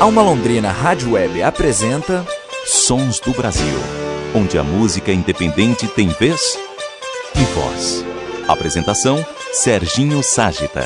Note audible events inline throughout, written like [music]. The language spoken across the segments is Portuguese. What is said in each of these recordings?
Alma Londrina Rádio Web apresenta Sons do Brasil, onde a música independente tem vez e voz. Apresentação Serginho Ságita.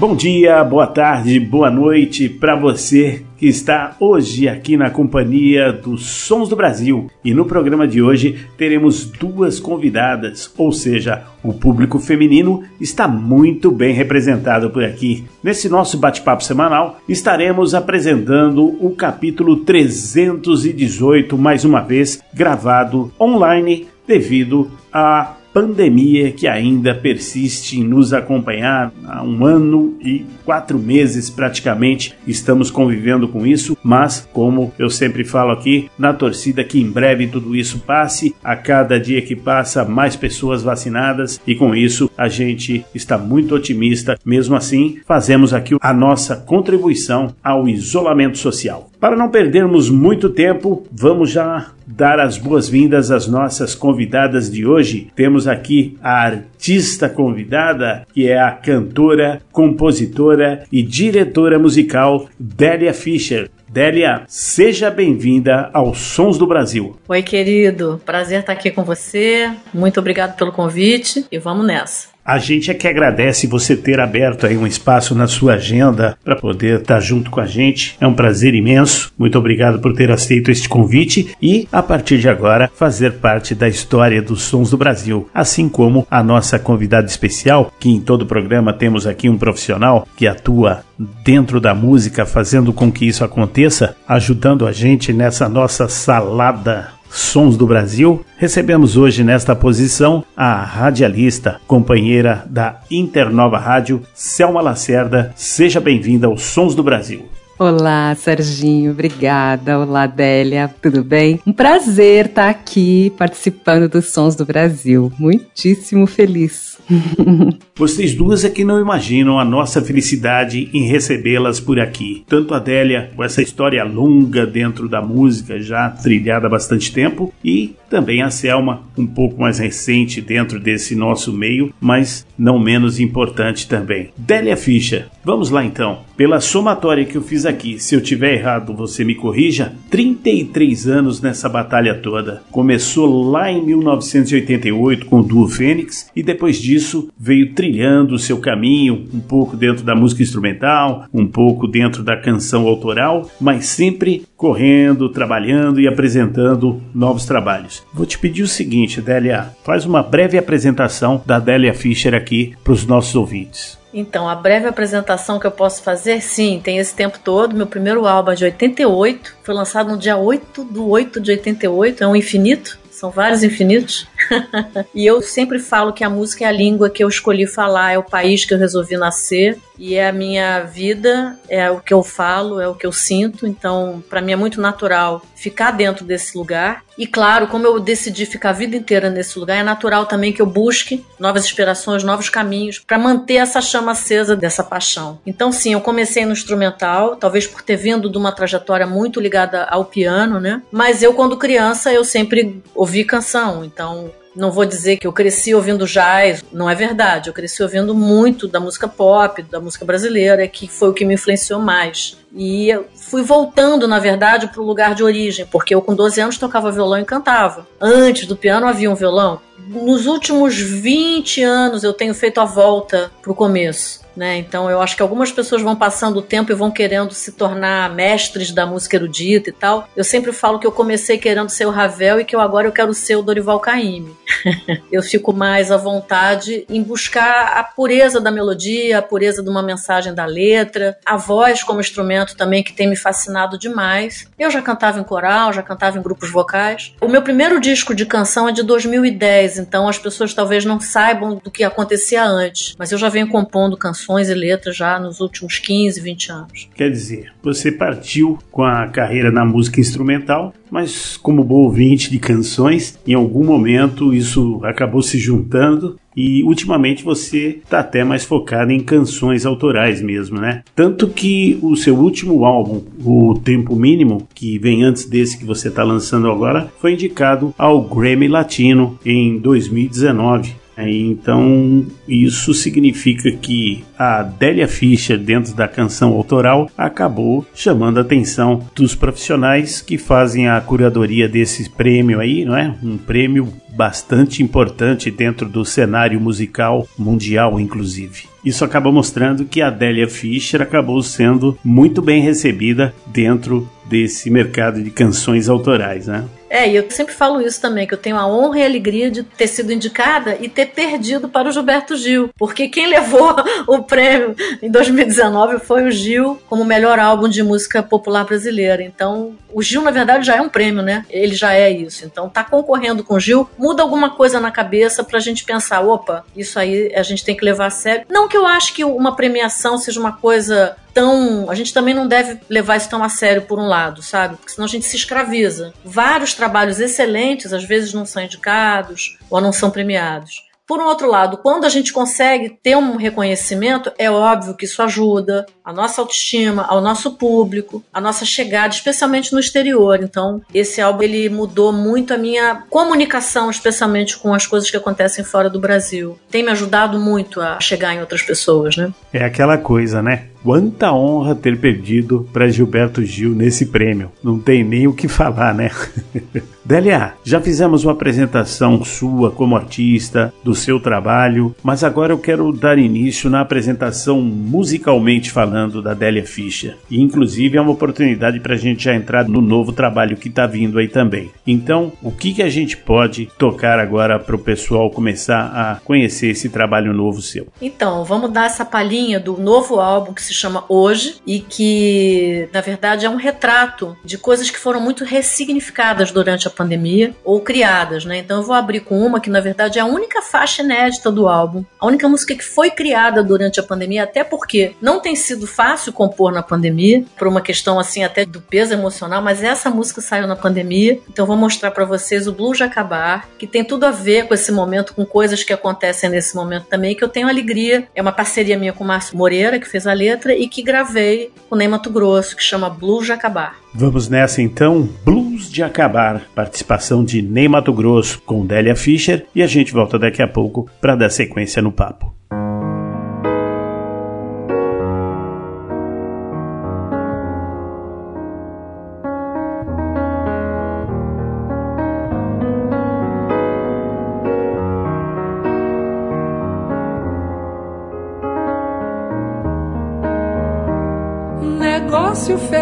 Bom dia, boa tarde, boa noite para você que está hoje aqui na companhia dos Sons do Brasil. E no programa de hoje teremos duas convidadas, ou seja, o público feminino está muito bem representado por aqui. Nesse nosso bate-papo semanal, estaremos apresentando o capítulo 318, mais uma vez gravado online devido a pandemia que ainda persiste em nos acompanhar há um ano e quatro meses praticamente estamos convivendo com isso, mas como eu sempre falo aqui, na torcida que em breve tudo isso passe, a cada dia que passa mais pessoas vacinadas e com isso a gente está muito otimista. Mesmo assim, fazemos aqui a nossa contribuição ao isolamento social. Para não perdermos muito tempo, vamos já dar as boas-vindas às nossas convidadas de hoje. Temos aqui a artista convidada, que é a cantora, compositora e diretora musical Délia Fischer. Délia, seja bem-vinda aos Sons do Brasil. Oi, querido. Prazer estar aqui com você. Muito obrigado pelo convite e vamos nessa. A gente é que agradece você ter aberto aí um espaço na sua agenda para poder estar junto com a gente. É um prazer imenso. Muito obrigado por ter aceito este convite e, a partir de agora, fazer parte da história dos Sons do Brasil. Assim como a nossa convidada especial, que em todo programa temos aqui um profissional que atua dentro da música, fazendo com que isso aconteça, ajudando a gente nessa nossa salada Sons do Brasil, recebemos hoje nesta posição a radialista, companheira da Internova Rádio, Selma Lacerda. Seja bem-vinda aos Sons do Brasil. Olá, Serginho, obrigada. Olá, Délia, tudo bem? Um prazer estar aqui participando dos Sons do Brasil. Muitíssimo feliz. [laughs] Vocês duas é que não imaginam a nossa felicidade em recebê-las por aqui. Tanto a Adélia, com essa história longa dentro da música, já trilhada há bastante tempo, e também a Selma, um pouco mais recente dentro desse nosso meio, mas não menos importante também. Délia Ficha, vamos lá então. Pela somatória que eu fiz aqui, se eu tiver errado, você me corrija. 33 anos nessa batalha toda. Começou lá em 1988 com o Duo Fênix e depois disso disso, veio trilhando o seu caminho, um pouco dentro da música instrumental, um pouco dentro da canção autoral, mas sempre correndo, trabalhando e apresentando novos trabalhos. Vou te pedir o seguinte, Délia, faz uma breve apresentação da Délia Fischer aqui para os nossos ouvintes. Então, a breve apresentação que eu posso fazer, sim, tem esse tempo todo. Meu primeiro álbum é de 88, foi lançado no dia 8 do 8 de 88, é um infinito são vários infinitos. [laughs] e eu sempre falo que a música é a língua que eu escolhi falar, é o país que eu resolvi nascer e é a minha vida, é o que eu falo, é o que eu sinto. Então, para mim é muito natural ficar dentro desse lugar. E claro, como eu decidi ficar a vida inteira nesse lugar, é natural também que eu busque novas inspirações, novos caminhos para manter essa chama acesa dessa paixão. Então, sim, eu comecei no instrumental, talvez por ter vindo de uma trajetória muito ligada ao piano, né? Mas eu quando criança eu sempre ouvi canção, então não vou dizer que eu cresci ouvindo jazz, não é verdade. Eu cresci ouvindo muito da música pop, da música brasileira, que foi o que me influenciou mais. E fui voltando, na verdade, para o lugar de origem, porque eu com 12 anos tocava violão e cantava. Antes do piano havia um violão. Nos últimos 20 anos eu tenho feito a volta para o começo. Né? Então eu acho que algumas pessoas vão passando o tempo e vão querendo se tornar mestres da música erudita e tal. Eu sempre falo que eu comecei querendo ser o Ravel e que eu agora eu quero ser o Dorival Caymmi. [laughs] eu fico mais à vontade em buscar a pureza da melodia, a pureza de uma mensagem da letra, a voz como instrumento também que tem me fascinado demais. Eu já cantava em coral, já cantava em grupos vocais. O meu primeiro disco de canção é de 2010, então as pessoas talvez não saibam do que acontecia antes, mas eu já venho compondo canções e letras já nos últimos 15, 20 anos. Quer dizer, você partiu com a carreira na música instrumental, mas como bom ouvinte de canções, em algum momento isso acabou se juntando e ultimamente você está até mais focado em canções autorais mesmo, né? Tanto que o seu último álbum, O Tempo Mínimo, que vem antes desse que você está lançando agora, foi indicado ao Grammy Latino em 2019. Então, isso significa que a Délia Fischer, dentro da canção autoral, acabou chamando a atenção dos profissionais que fazem a curadoria desse prêmio aí, não é? Um prêmio bastante importante dentro do cenário musical mundial, inclusive. Isso acaba mostrando que a Délia Fischer acabou sendo muito bem recebida dentro desse mercado de canções autorais, né? É, e eu sempre falo isso também, que eu tenho a honra e a alegria de ter sido indicada e ter perdido para o Gilberto Gil. Porque quem levou [laughs] o prêmio em 2019 foi o Gil como melhor álbum de música popular brasileira. Então, o Gil, na verdade, já é um prêmio, né? Ele já é isso. Então, tá concorrendo com o Gil, muda alguma coisa na cabeça pra gente pensar, opa, isso aí a gente tem que levar a sério. Não que eu acho que uma premiação seja uma coisa tão. A gente também não deve levar isso tão a sério por um lado, sabe? Porque senão a gente se escraviza. Vários trabalhos excelentes, às vezes, não são indicados ou não são premiados. Por um outro lado, quando a gente consegue ter um reconhecimento, é óbvio que isso ajuda a nossa autoestima, ao nosso público, a nossa chegada, especialmente no exterior. Então, esse álbum ele mudou muito a minha comunicação, especialmente com as coisas que acontecem fora do Brasil. Tem me ajudado muito a chegar em outras pessoas, né? É aquela coisa, né? Quanta honra ter perdido para Gilberto Gil nesse prêmio. Não tem nem o que falar, né? [laughs] Délia, já fizemos uma apresentação sua como artista, do seu trabalho, mas agora eu quero dar início na apresentação musicalmente falando da Délia Fischer. E inclusive é uma oportunidade para a gente já entrar no novo trabalho que está vindo aí também. Então, o que, que a gente pode tocar agora para o pessoal começar a conhecer esse trabalho novo seu? Então, vamos dar essa palhinha do novo álbum que se chama Hoje e que, na verdade, é um retrato de coisas que foram muito ressignificadas durante a pandemia ou criadas, né? Então eu vou abrir com uma que, na verdade, é a única faixa inédita do álbum, a única música que foi criada durante a pandemia, até porque não tem sido fácil compor na pandemia, por uma questão assim até do peso emocional, mas essa música saiu na pandemia, então eu vou mostrar para vocês o Blue Jacabar, que tem tudo a ver com esse momento, com coisas que acontecem nesse momento também, que eu tenho alegria. É uma parceria minha com o Márcio Moreira, que fez a letra letra e que gravei com Ney Mato Grosso, que chama Blues de Acabar. Vamos nessa então, Blues de Acabar, participação de Ney Mato Grosso com Délia Fischer e a gente volta daqui a pouco para dar sequência no papo.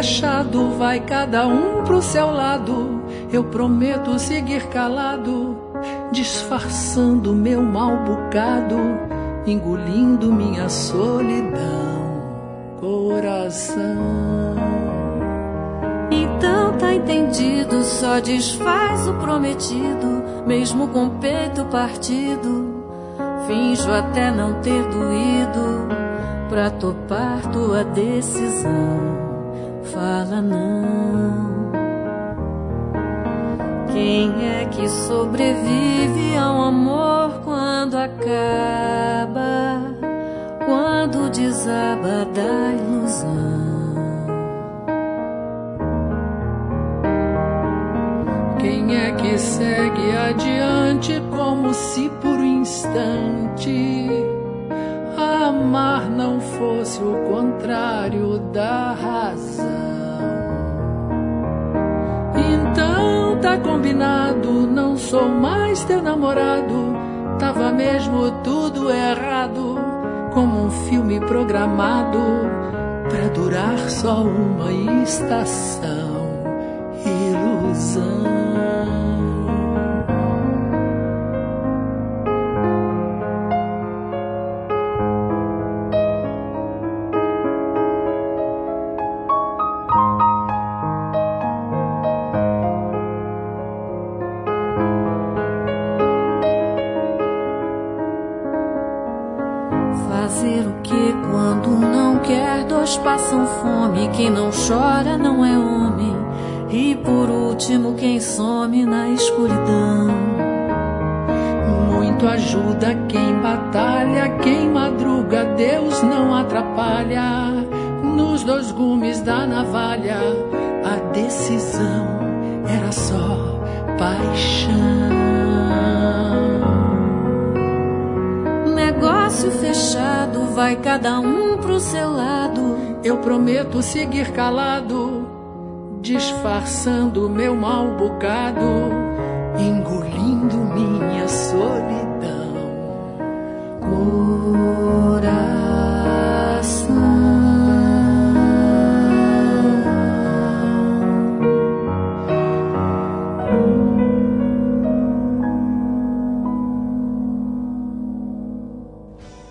Fechado, vai cada um pro seu lado. Eu prometo seguir calado, disfarçando meu mal bocado, engolindo minha solidão, coração. Então tá entendido, só desfaz o prometido, mesmo com o peito partido. Finjo até não ter doído pra topar tua decisão fala não. Quem é que sobrevive ao amor quando acaba, quando desaba da ilusão? Quem é que segue adiante como se por um instante amar não fosse o contrário da razão. Então tá combinado, não sou mais teu namorado. Tava mesmo tudo errado, como um filme programado pra durar só uma estação. Prometo seguir calado, disfarçando meu mal bocado, engolindo minha solidão.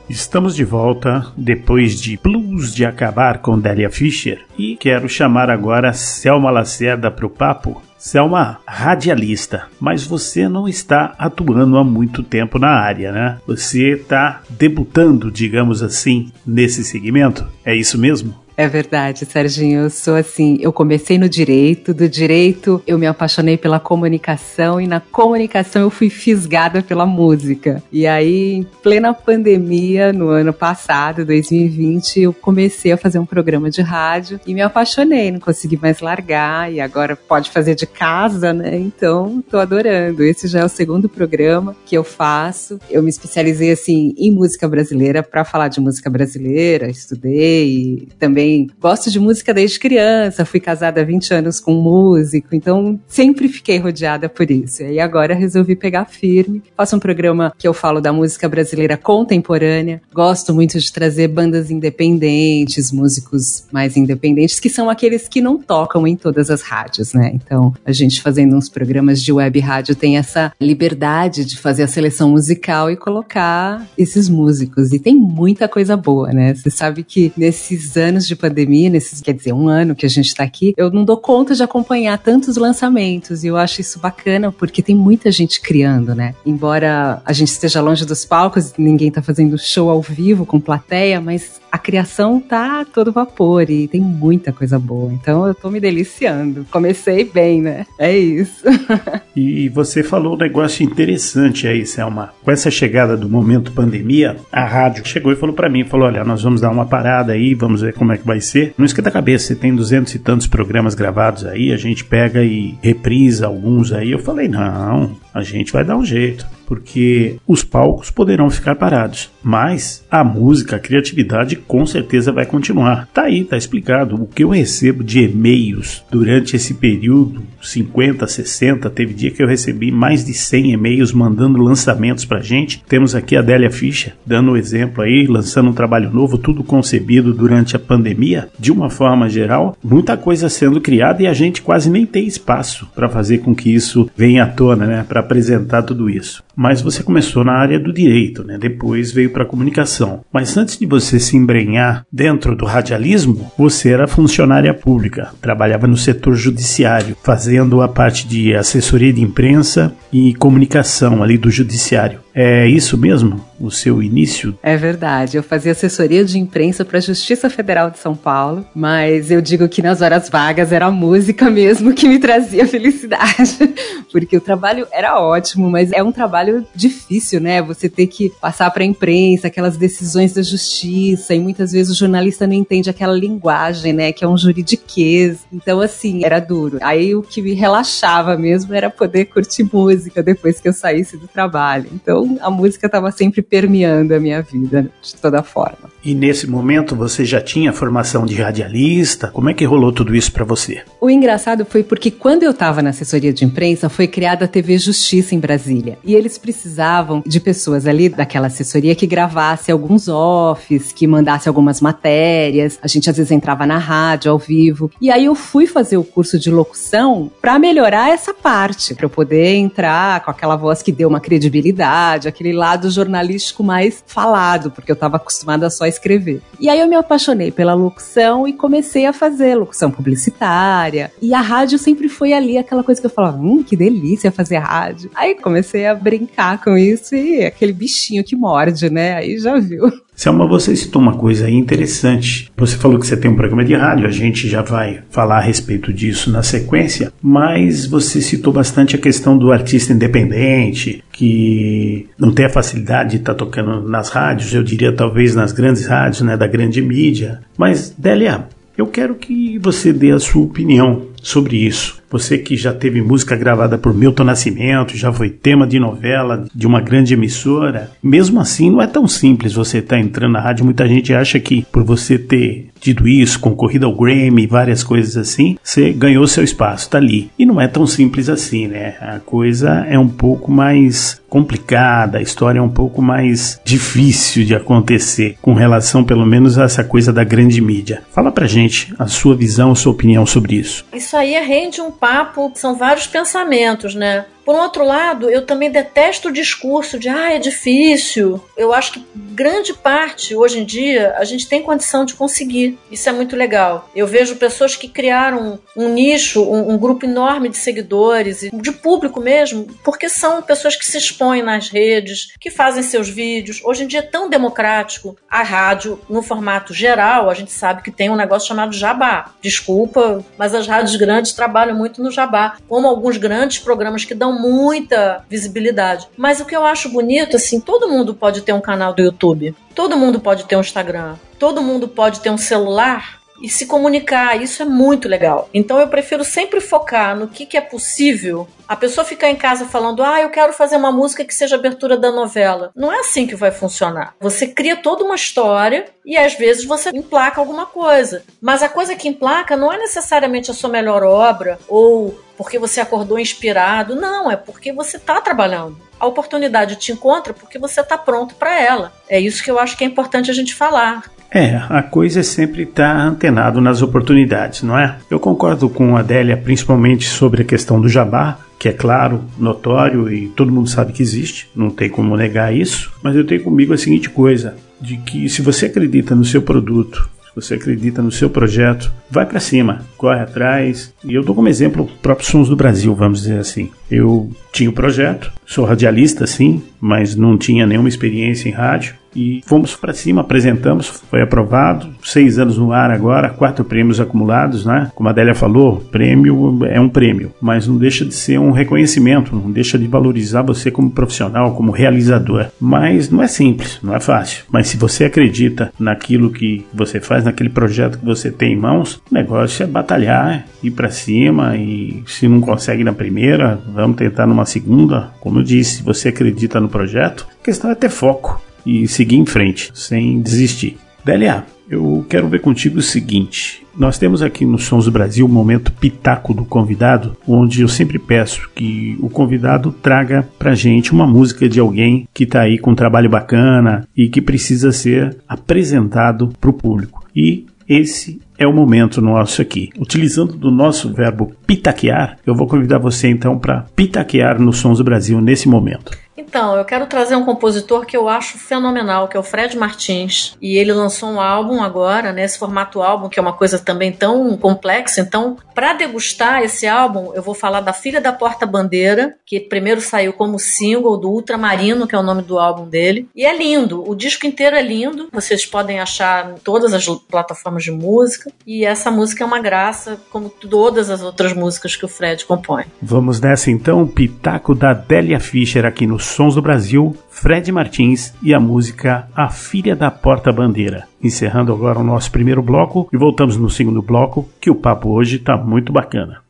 Estamos de volta depois de Blues de Acabar com Delia Fischer e quero chamar agora Selma Lacerda para o papo. Selma, radialista, mas você não está atuando há muito tempo na área, né? Você está debutando, digamos assim, nesse segmento? É isso mesmo? É verdade, Serginho. Eu sou assim, eu comecei no direito, do direito eu me apaixonei pela comunicação e na comunicação eu fui fisgada pela música. E aí, em plena pandemia, no ano passado, 2020, eu comecei a fazer um programa de rádio e me apaixonei, não consegui mais largar e agora pode fazer de casa, né? Então, tô adorando. Esse já é o segundo programa que eu faço. Eu me especializei assim em música brasileira para falar de música brasileira, estudei também gosto de música desde criança, fui casada há 20 anos com um músico, então sempre fiquei rodeada por isso. E agora resolvi pegar firme. Faço um programa que eu falo da música brasileira contemporânea. Gosto muito de trazer bandas independentes, músicos mais independentes, que são aqueles que não tocam em todas as rádios, né? Então, a gente fazendo uns programas de web rádio tem essa liberdade de fazer a seleção musical e colocar esses músicos. E tem muita coisa boa, né? Você sabe que nesses anos de pandemia, nesses, quer dizer, um ano que a gente está aqui, eu não dou conta de acompanhar tantos lançamentos. E eu acho isso bacana porque tem muita gente criando, né? Embora a gente esteja longe dos palcos, ninguém tá fazendo show ao vivo com plateia, mas a criação tá todo vapor e tem muita coisa boa. Então eu tô me deliciando. Comecei bem, né? É isso. [laughs] e você falou um negócio interessante aí, Selma. Com essa chegada do momento pandemia, a rádio chegou e falou para mim, falou, olha, nós vamos dar uma parada aí, vamos ver como é que vai ser. Não esquenta a cabeça, você tem duzentos e tantos programas gravados aí, a gente pega e reprisa alguns aí. Eu falei, não, a gente vai dar um jeito porque os palcos poderão ficar parados, mas a música, a criatividade com certeza vai continuar. Tá aí, tá explicado. O que eu recebo de e-mails durante esse período, 50, 60, teve dia que eu recebi mais de 100 e-mails mandando lançamentos pra gente. Temos aqui a Délia Ficha dando um exemplo aí, lançando um trabalho novo, tudo concebido durante a pandemia. De uma forma geral, muita coisa sendo criada e a gente quase nem tem espaço para fazer com que isso venha à tona, né, para apresentar tudo isso mas você começou na área do direito, né? Depois veio para a comunicação. Mas antes de você se embrenhar dentro do radialismo, você era funcionária pública, trabalhava no setor judiciário, fazendo a parte de assessoria de imprensa e comunicação ali do judiciário. É isso mesmo? O seu início? É verdade. Eu fazia assessoria de imprensa para a Justiça Federal de São Paulo, mas eu digo que nas horas vagas era a música mesmo que me trazia felicidade, [laughs] porque o trabalho era ótimo, mas é um trabalho difícil, né? Você ter que passar para a imprensa aquelas decisões da justiça e muitas vezes o jornalista não entende aquela linguagem, né? Que é um juridiquês. Então, assim, era duro. Aí o que me relaxava mesmo era poder curtir música depois que eu saísse do trabalho. Então, a música estava sempre permeando a minha vida, de toda forma. E nesse momento você já tinha formação de radialista? Como é que rolou tudo isso para você? O engraçado foi porque quando eu estava na assessoria de imprensa, foi criada a TV Justiça em Brasília. E eles precisavam de pessoas ali daquela assessoria que gravasse alguns offs, que mandasse algumas matérias. A gente às vezes entrava na rádio ao vivo. E aí eu fui fazer o curso de locução para melhorar essa parte, para eu poder entrar com aquela voz que deu uma credibilidade, aquele lado jornalístico mais falado, porque eu estava acostumada só a escrever. E aí eu me apaixonei pela locução e comecei a fazer locução publicitária. E a rádio sempre foi ali aquela coisa que eu falava, hum, que delícia fazer rádio. Aí comecei a brincar com isso e aquele bichinho que morde, né? Aí já viu. Selma, você citou uma coisa interessante. Você falou que você tem um programa de rádio, a gente já vai falar a respeito disso na sequência, mas você citou bastante a questão do artista independente, que não tem a facilidade de estar tá tocando nas rádios, eu diria talvez nas grandes rádios, né, da grande mídia. Mas, Délia, eu quero que você dê a sua opinião sobre isso. Você que já teve música gravada por Milton Nascimento, já foi tema de novela de uma grande emissora, mesmo assim não é tão simples você estar tá entrando na rádio. Muita gente acha que por você ter tido isso, concorrido ao Grammy, várias coisas assim, você ganhou seu espaço, tá ali. E não é tão simples assim, né? A coisa é um pouco mais complicada, a história é um pouco mais difícil de acontecer com relação pelo menos a essa coisa da grande mídia. Fala pra gente a sua visão, a sua opinião sobre isso. Isso aí rende um papo, são vários pensamentos, né? Por um outro lado, eu também detesto o discurso de ah, é difícil. Eu acho que grande parte, hoje em dia, a gente tem condição de conseguir. Isso é muito legal. Eu vejo pessoas que criaram um nicho, um, um grupo enorme de seguidores, de público mesmo, porque são pessoas que se expõem nas redes, que fazem seus vídeos. Hoje em dia é tão democrático. A rádio, no formato geral, a gente sabe que tem um negócio chamado jabá. Desculpa, mas as rádios grandes trabalham muito no jabá, como alguns grandes programas que dão muita visibilidade. Mas o que eu acho bonito, assim, todo mundo pode ter um canal do YouTube, todo mundo pode ter um Instagram, todo mundo pode ter um celular e se comunicar. Isso é muito legal. Então eu prefiro sempre focar no que, que é possível. A pessoa ficar em casa falando, ah, eu quero fazer uma música que seja abertura da novela. Não é assim que vai funcionar. Você cria toda uma história e às vezes você emplaca alguma coisa. Mas a coisa que emplaca não é necessariamente a sua melhor obra ou porque você acordou inspirado. Não, é porque você está trabalhando. A oportunidade te encontra porque você está pronto para ela. É isso que eu acho que é importante a gente falar. É, a coisa é sempre estar tá antenado nas oportunidades, não é? Eu concordo com a Adélia, principalmente sobre a questão do jabá, que é claro, notório e todo mundo sabe que existe, não tem como negar isso, mas eu tenho comigo a seguinte coisa, de que se você acredita no seu produto, se você acredita no seu projeto, vai para cima, corre atrás. E eu dou como exemplo o próprio Sons do Brasil, vamos dizer assim. Eu tinha o um projeto, sou radialista sim, mas não tinha nenhuma experiência em rádio e fomos para cima, apresentamos, foi aprovado, seis anos no ar agora, quatro prêmios acumulados, né? Como a Adélia falou, prêmio é um prêmio, mas não deixa de ser um reconhecimento, não deixa de valorizar você como profissional, como realizador. Mas não é simples, não é fácil. Mas se você acredita naquilo que você faz, naquele projeto que você tem em mãos, o negócio é batalhar, ir para cima e se não consegue na primeira, vamos tentar numa segunda. Como eu disse, se você acredita no projeto, a questão é ter foco e seguir em frente, sem desistir. Délia, eu quero ver contigo o seguinte. Nós temos aqui no Sons do Brasil o um momento pitaco do convidado, onde eu sempre peço que o convidado traga pra gente uma música de alguém que tá aí com um trabalho bacana e que precisa ser apresentado pro público. E esse é o momento nosso aqui. Utilizando do nosso verbo pitaquear, eu vou convidar você então para pitaquear no Sons do Brasil nesse momento. Então, eu quero trazer um compositor que eu acho fenomenal, que é o Fred Martins. E ele lançou um álbum agora, nesse né, formato álbum, que é uma coisa também tão complexa. Então, para degustar esse álbum, eu vou falar da Filha da Porta Bandeira, que primeiro saiu como single do Ultramarino, que é o nome do álbum dele. E é lindo, o disco inteiro é lindo. Vocês podem achar em todas as plataformas de música. E essa música é uma graça, como todas as outras músicas que o Fred compõe. Vamos nessa então, Pitaco da Délia Fischer aqui no Sons do Brasil, Fred Martins e a música A Filha da Porta Bandeira. Encerrando agora o nosso primeiro bloco e voltamos no segundo bloco, que o papo hoje está muito bacana.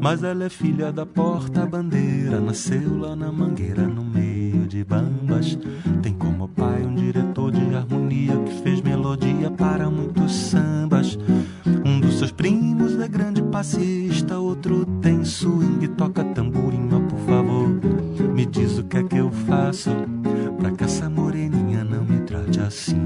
Mas ela é filha da porta-bandeira, nasceu lá na mangueira, no meio de bambas. Tem como pai um diretor de harmonia que fez melodia para muitos sambas. Um dos seus primos é grande passista, outro tem swing, toca tamborim, por favor. Me diz o que é que eu faço pra que essa moreninha não me trate assim.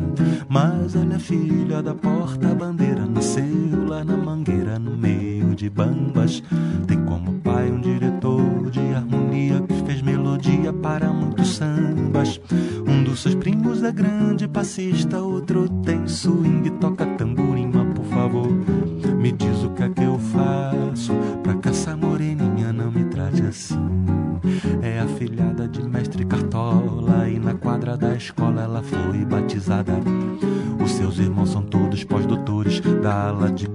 Mas é filha da porta-bandeira, nasceu lá na mangueira, no meio de bambas. Tem como pai um diretor de harmonia que fez melodia para muitos sambas. Um dos seus primos é grande passista, outro tem swing, toca tamborim, por favor. Me diz o que é que eu faço pra essa moreninha não me trate assim. É afilhada de mestre Cartola e na quadra da escola ela foi batizada. Os seus irmãos são todos pós-doutores da ala de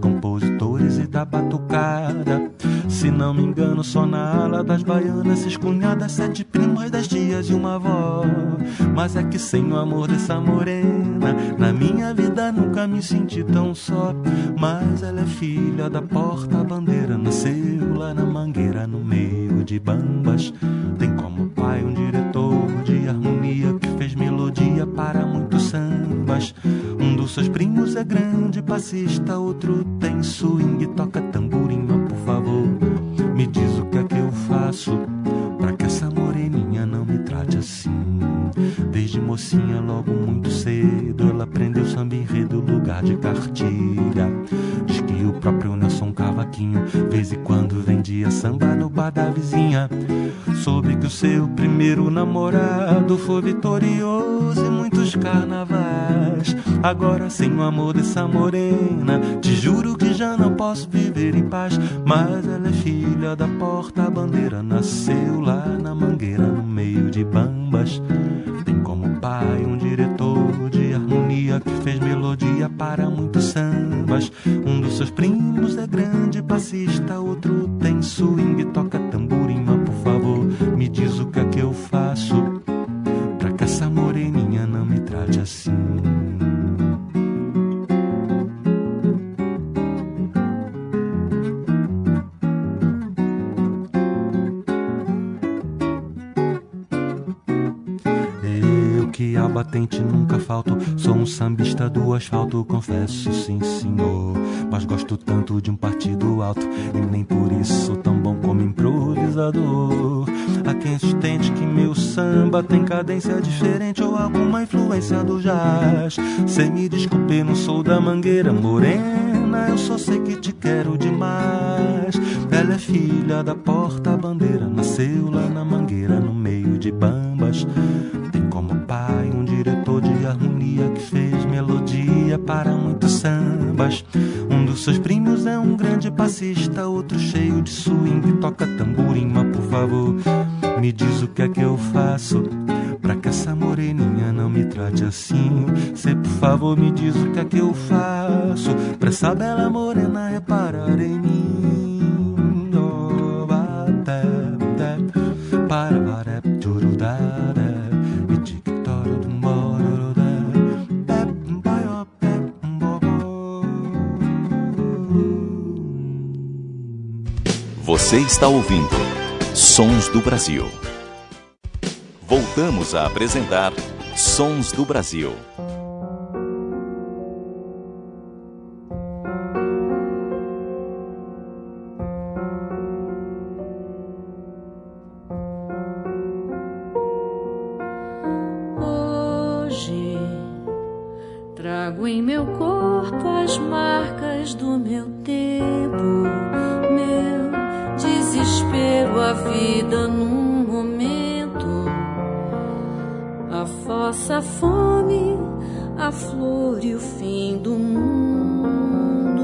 e da batucada. Se não me engano, só na ala das baianas, seis cunhadas, sete primas, dez tias e uma avó. Mas é que sem o amor dessa morena, na minha vida nunca me senti tão só. Mas ela é filha da porta-bandeira, nasceu lá na mangueira, no meio de bambas. Tem para muitos sambas. Um dos seus primos é grande passista, outro tem swing, toca tamborim, por favor. Me diz o que é que eu faço pra que essa moreninha não me trate assim. Desde mocinha, logo muito cedo, ela aprendeu samba enredo, lugar de cartilha. Diz que o próprio Nelson Cavaquinho, vez em quando vendia samba no bar da vizinha. Soube que o seu primeiro namorado foi vitorioso em muitos carnavais. Agora, sem o amor dessa morena, te juro que já não posso viver em paz. Mas ela é filha da porta-bandeira, nasceu lá na mangueira, no meio de bambas. Tem como pai um diretor de harmonia que fez melodia para muitos sambas. Um dos seus primos é grande passista, outro tem swing, toca tamborim. Mas por favor, me diz o que é que eu faço sambista do asfalto, confesso, sim senhor. Mas gosto tanto de um partido alto e nem por isso tão bom como improvisador. Há quem sustente que meu samba tem cadência diferente ou alguma influência do jazz. Cê me desculpe, não sou da mangueira morena, eu só sei que te quero demais. Ela é filha da está ouvindo Sons do Brasil. Voltamos a apresentar Sons do Brasil. Hoje trago em meu corpo as marcas do meu tempo, a vida num momento, a fossa, a fome, a flor e o fim do mundo.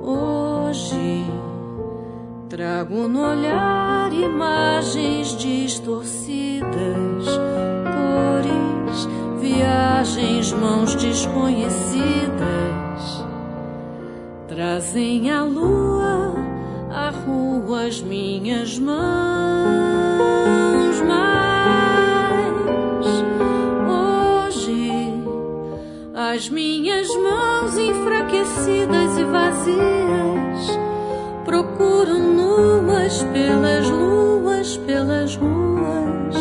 Hoje Trago no olhar imagens distorcidas, cores, viagens, mãos desconhecidas. Trazem a lua, a rua, as minhas mãos. Mas hoje as minhas mãos enfraquecidas e vazias procuro nuas pelas luas, pelas ruas,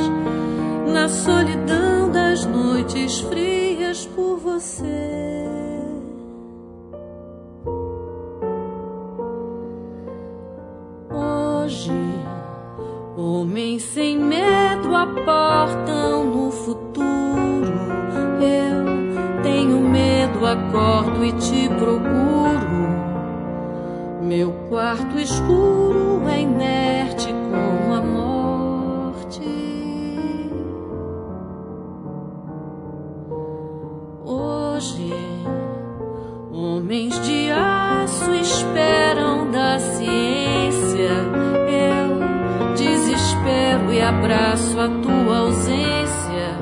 na solidão das noites frias por você. Quarto escuro é inerte como a morte. Hoje, homens de aço esperam da ciência. Eu desespero e abraço a tua ausência,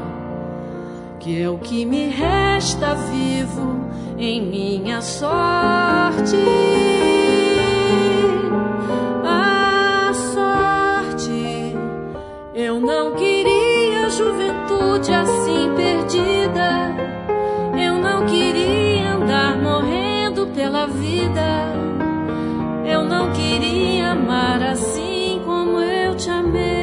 que é o que me resta vivo em minha sorte. Pela vida. Eu não queria amar assim como eu te amei.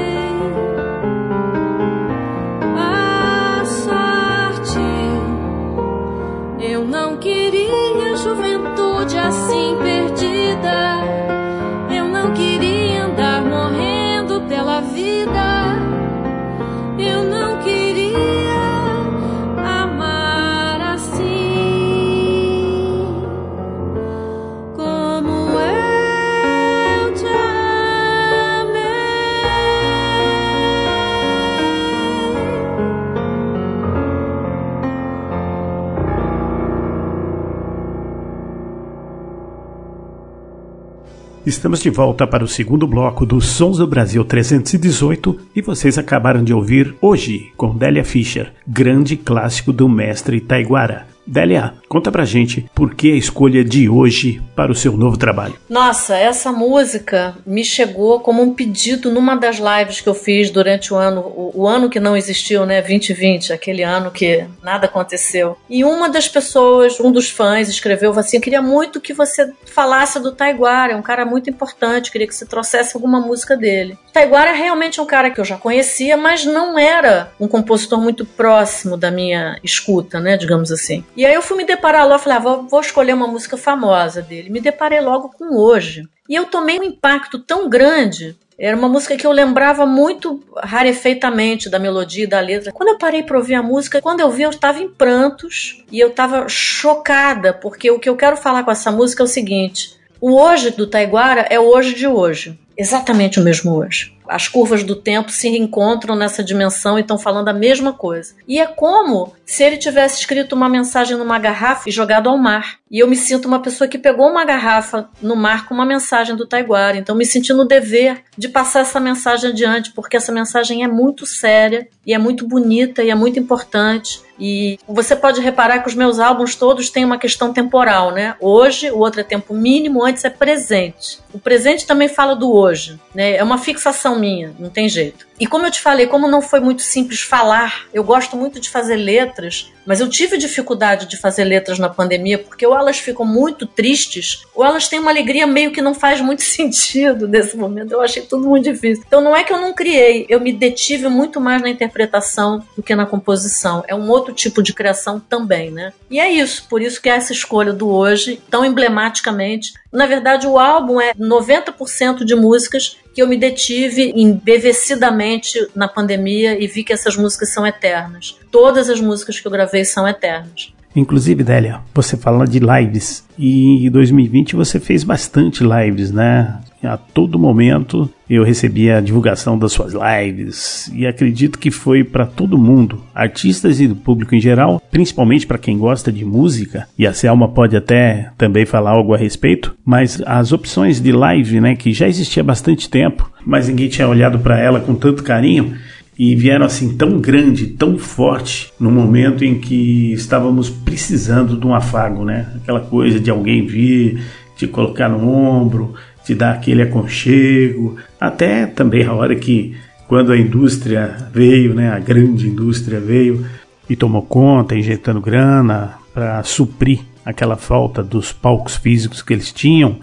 Estamos de volta para o segundo bloco dos Sons do Brasil 318 e vocês acabaram de ouvir Hoje com Délia Fischer, grande clássico do mestre Taiguara. Délia, conta pra gente por que a escolha de hoje para o seu novo trabalho. Nossa, essa música me chegou como um pedido numa das lives que eu fiz durante o ano, o, o ano que não existiu, né? 2020, aquele ano que nada aconteceu. E uma das pessoas, um dos fãs, escreveu assim: queria muito que você falasse do Taiguara, é um cara muito importante, queria que você trouxesse alguma música dele. Taiguara é realmente um cara que eu já conhecia, mas não era um compositor muito próximo da minha escuta, né? Digamos assim. E aí eu fui me deparar lá, falei, ah, vou, vou escolher uma música famosa dele. Me deparei logo com Hoje. E eu tomei um impacto tão grande. Era uma música que eu lembrava muito rarefeitamente da melodia e da letra. Quando eu parei para ouvir a música, quando eu vi, eu estava em prantos e eu estava chocada, porque o que eu quero falar com essa música é o seguinte: o hoje do Taiguara é o hoje de hoje. Exatamente o mesmo hoje. As curvas do tempo se encontram nessa dimensão e estão falando a mesma coisa. E é como se ele tivesse escrito uma mensagem numa garrafa e jogado ao mar. E eu me sinto uma pessoa que pegou uma garrafa no mar com uma mensagem do Taiguara. Então me senti no dever de passar essa mensagem adiante, porque essa mensagem é muito séria e é muito bonita e é muito importante. E você pode reparar que os meus álbuns todos têm uma questão temporal, né? Hoje, o outro é tempo mínimo, antes é presente. O presente também fala do hoje, né? É uma fixação minha, não tem jeito. E como eu te falei, como não foi muito simples falar, eu gosto muito de fazer letras, mas eu tive dificuldade de fazer letras na pandemia, porque ou elas ficam muito tristes, ou elas têm uma alegria meio que não faz muito [laughs] sentido nesse momento. Eu achei tudo muito difícil. Então não é que eu não criei, eu me detive muito mais na interpretação do que na composição. É um outro tipo de criação também, né? E é isso, por isso que é essa escolha do hoje, tão emblematicamente. Na verdade, o álbum é 90% de músicas que eu me detive embevecidamente na pandemia e vi que essas músicas são eternas. Todas as músicas que eu gravei são eternas. Inclusive, Délia, você fala de lives e em 2020 você fez bastante lives, né? A todo momento eu recebia a divulgação das suas lives e acredito que foi para todo mundo, artistas e do público em geral, principalmente para quem gosta de música. E a Selma pode até também falar algo a respeito, mas as opções de live, né, que já existia há bastante tempo, mas ninguém tinha olhado para ela com tanto carinho e vieram assim tão grande, tão forte, no momento em que estávamos precisando de um afago, né? Aquela coisa de alguém vir, te colocar no ombro, te dar aquele aconchego, até também a hora que quando a indústria veio, né, a grande indústria veio e tomou conta, injetando grana para suprir aquela falta dos palcos físicos que eles tinham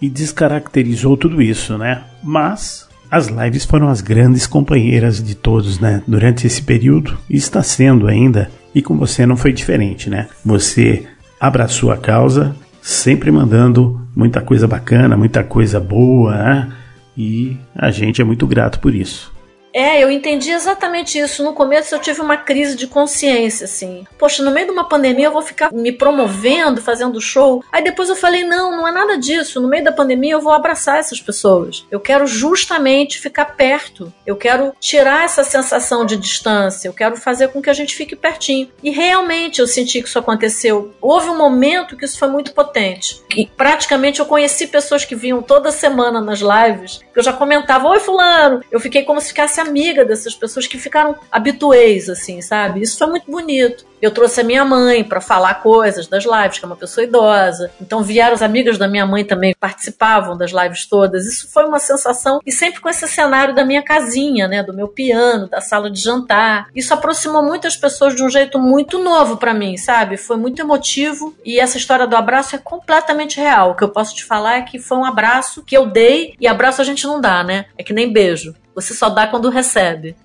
e descaracterizou tudo isso, né? Mas as lives foram as grandes companheiras de todos, né? Durante esse período e está sendo ainda. E com você não foi diferente, né? Você abraçou a causa, sempre mandando muita coisa bacana, muita coisa boa, né? E a gente é muito grato por isso. É, eu entendi exatamente isso. No começo eu tive uma crise de consciência, assim. Poxa, no meio de uma pandemia eu vou ficar me promovendo, fazendo show. Aí depois eu falei: não, não é nada disso. No meio da pandemia eu vou abraçar essas pessoas. Eu quero justamente ficar perto. Eu quero tirar essa sensação de distância. Eu quero fazer com que a gente fique pertinho. E realmente eu senti que isso aconteceu. Houve um momento que isso foi muito potente. E praticamente eu conheci pessoas que vinham toda semana nas lives. Eu já comentava: Oi, Fulano. Eu fiquei como se ficasse amiga dessas pessoas que ficaram habituês, assim, sabe? Isso foi muito bonito. Eu trouxe a minha mãe para falar coisas das lives, que é uma pessoa idosa. Então vieram as amigas da minha mãe também, participavam das lives todas. Isso foi uma sensação, e sempre com esse cenário da minha casinha, né? Do meu piano, da sala de jantar. Isso aproximou muitas pessoas de um jeito muito novo para mim, sabe? Foi muito emotivo e essa história do abraço é completamente real. O que eu posso te falar é que foi um abraço que eu dei e abraço a gente não dá, né? É que nem beijo. Você só dá quando recebe.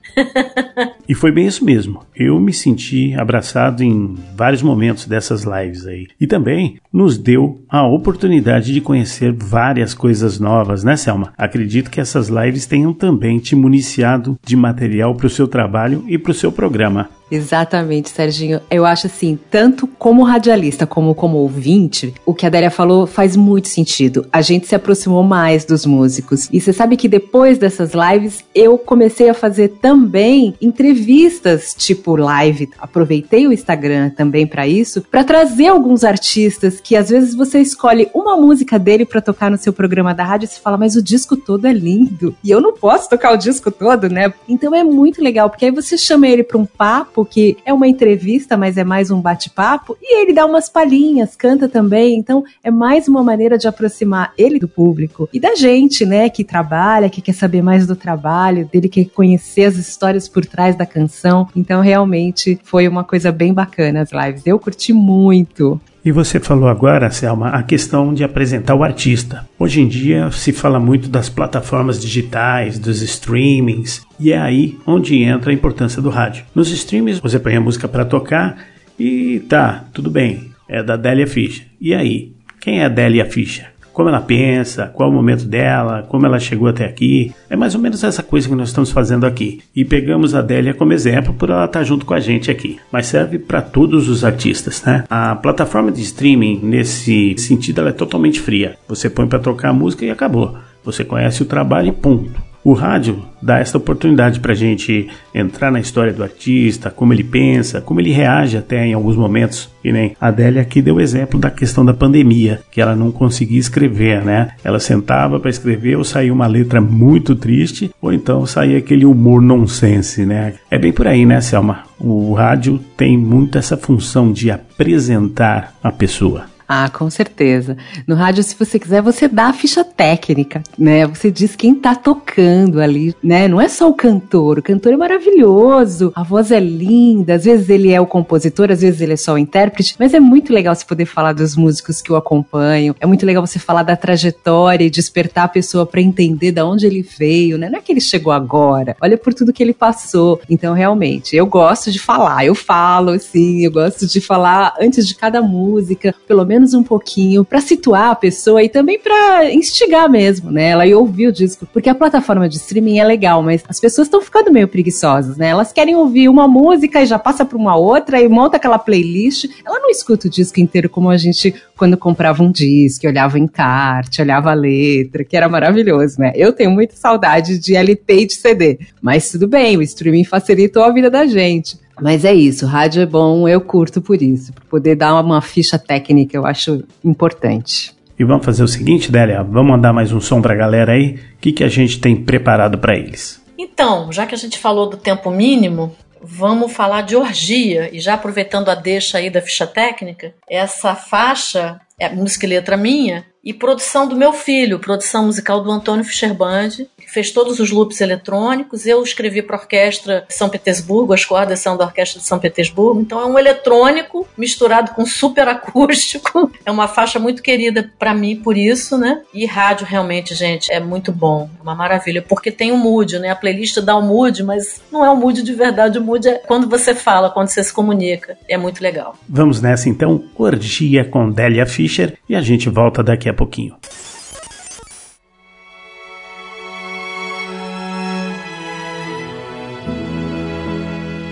e foi bem isso mesmo. Eu me senti abraçado em vários momentos dessas lives aí. E também nos deu a oportunidade de conhecer várias coisas novas, né, Selma? Acredito que essas lives tenham também te municiado de material para o seu trabalho e para o seu programa. Exatamente, Serginho. Eu acho assim, tanto como radialista como como ouvinte, o que a Délia falou faz muito sentido. A gente se aproximou mais dos músicos. E você sabe que depois dessas lives, eu comecei a fazer também entrevistas, tipo live. Aproveitei o Instagram também para isso, para trazer alguns artistas que às vezes você escolhe uma música dele para tocar no seu programa da rádio e você fala, mas o disco todo é lindo. E eu não posso tocar o disco todo, né? Então é muito legal, porque aí você chama ele para um papo bate-papo, que é uma entrevista, mas é mais um bate-papo, e ele dá umas palhinhas, canta também, então é mais uma maneira de aproximar ele do público e da gente, né, que trabalha, que quer saber mais do trabalho, dele quer conhecer as histórias por trás da canção. Então realmente foi uma coisa bem bacana as lives. Eu curti muito. E você falou agora, Selma, a questão de apresentar o artista. Hoje em dia se fala muito das plataformas digitais, dos streamings, e é aí onde entra a importância do rádio. Nos streamings você põe a música para tocar e tá, tudo bem, é da Délia Fischer. E aí, quem é a Délia Fischer? Como ela pensa, qual o momento dela, como ela chegou até aqui. É mais ou menos essa coisa que nós estamos fazendo aqui. E pegamos a Délia como exemplo por ela estar junto com a gente aqui. Mas serve para todos os artistas, né? A plataforma de streaming, nesse sentido, ela é totalmente fria. Você põe para tocar a música e acabou. Você conhece o trabalho e ponto. O rádio dá essa oportunidade para a gente entrar na história do artista, como ele pensa, como ele reage até em alguns momentos. E nem a Adélia aqui deu exemplo da questão da pandemia, que ela não conseguia escrever, né? Ela sentava para escrever ou saía uma letra muito triste, ou então saía aquele humor nonsense, né? É bem por aí, né, Selma? O rádio tem muito essa função de apresentar a pessoa. Ah, com certeza. No rádio, se você quiser, você dá a ficha técnica, né? Você diz quem tá tocando ali, né? Não é só o cantor. O cantor é maravilhoso, a voz é linda. Às vezes ele é o compositor, às vezes ele é só o intérprete. Mas é muito legal você poder falar dos músicos que o acompanham. É muito legal você falar da trajetória e despertar a pessoa para entender de onde ele veio, né? Não é que ele chegou agora. Olha por tudo que ele passou. Então, realmente, eu gosto de falar. Eu falo, sim. Eu gosto de falar antes de cada música, pelo menos menos um pouquinho para situar a pessoa e também para instigar mesmo, né? Ela ir ouvir o disco, porque a plataforma de streaming é legal, mas as pessoas estão ficando meio preguiçosas, né? Elas querem ouvir uma música e já passa para uma outra e monta aquela playlist. Ela não escuta o disco inteiro como a gente quando comprava um disco, olhava em encarte, olhava a letra, que era maravilhoso, né? Eu tenho muita saudade de LP e de CD, mas tudo bem, o streaming facilitou a vida da gente. Mas é isso, rádio é bom, eu curto por isso, por poder dar uma ficha técnica, eu acho importante. E vamos fazer o seguinte, Délia, vamos mandar mais um som para a galera aí. O que, que a gente tem preparado para eles? Então, já que a gente falou do tempo mínimo, vamos falar de orgia. E já aproveitando a deixa aí da ficha técnica, essa faixa é música e letra minha e produção do meu filho, produção musical do Antônio Fischerband, fez todos os loops eletrônicos. Eu escrevi para a Orquestra de São Petersburgo, as cordas são da Orquestra de São Petersburgo. Então é um eletrônico misturado com super acústico. [laughs] É uma faixa muito querida para mim por isso, né? E rádio realmente, gente, é muito bom, uma maravilha, porque tem o um mood, né? A playlist dá o um mood, mas não é o um mood de verdade, o mood é quando você fala, quando você se comunica. É muito legal. Vamos nessa então, Orgia com Délia Fischer e a gente volta daqui a pouquinho.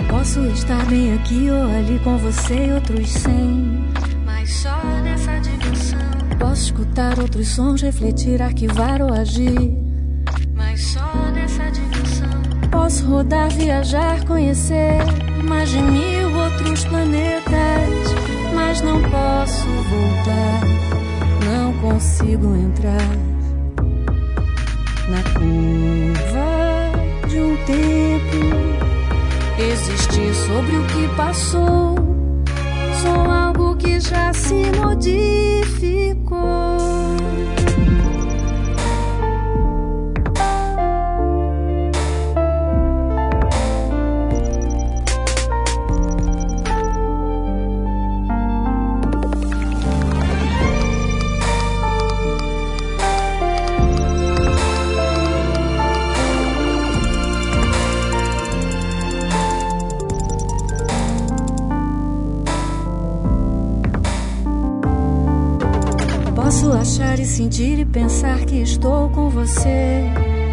Posso estar bem aqui ou ali com você e outros cem. Mas só nessa dimensão. Posso escutar outros sons, refletir, arquivar ou agir. Mas só nessa dimensão. Posso rodar, viajar, conhecer mais de mil outros planetas. Mas não posso voltar, consigo entrar na curva de um tempo, existir sobre o que passou. Sou algo que já se modificou. Sentir e pensar que estou com você.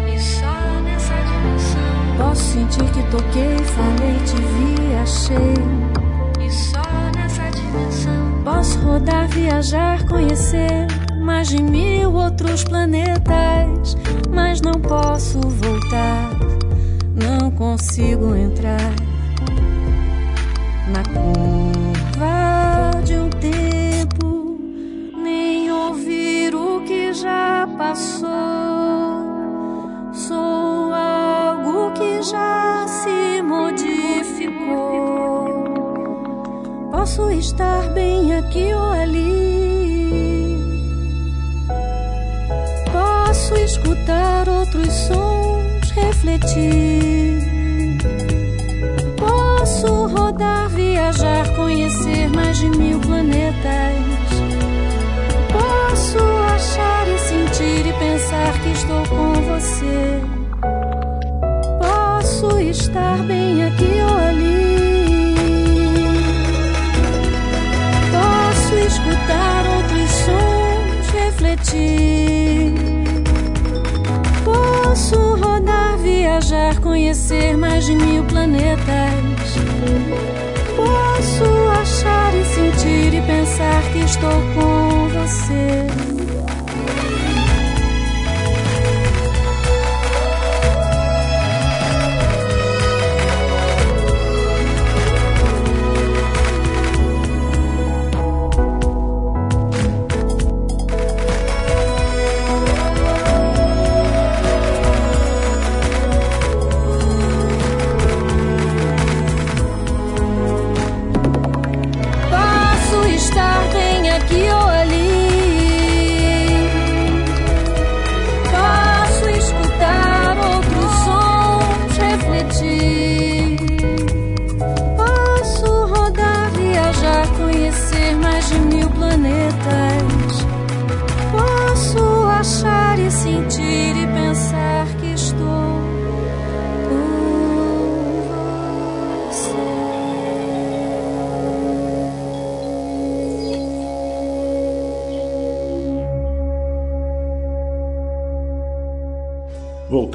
E só nessa dimensão. Posso sentir que toquei, falei, te vi, achei. E só nessa dimensão. Posso rodar, viajar, conhecer mais de mil outros planetas. Mas não posso voltar, não consigo entrar na curva refletir. Posso rodar, viajar, conhecer mais de mil planetas. Posso achar e sentir e pensar que estou com você. Posso estar bem aqui ou ali. Posso escutar outros sons, refletir. Viajar, conhecer mais de mil planetas. Posso achar e sentir e pensar que estou com você.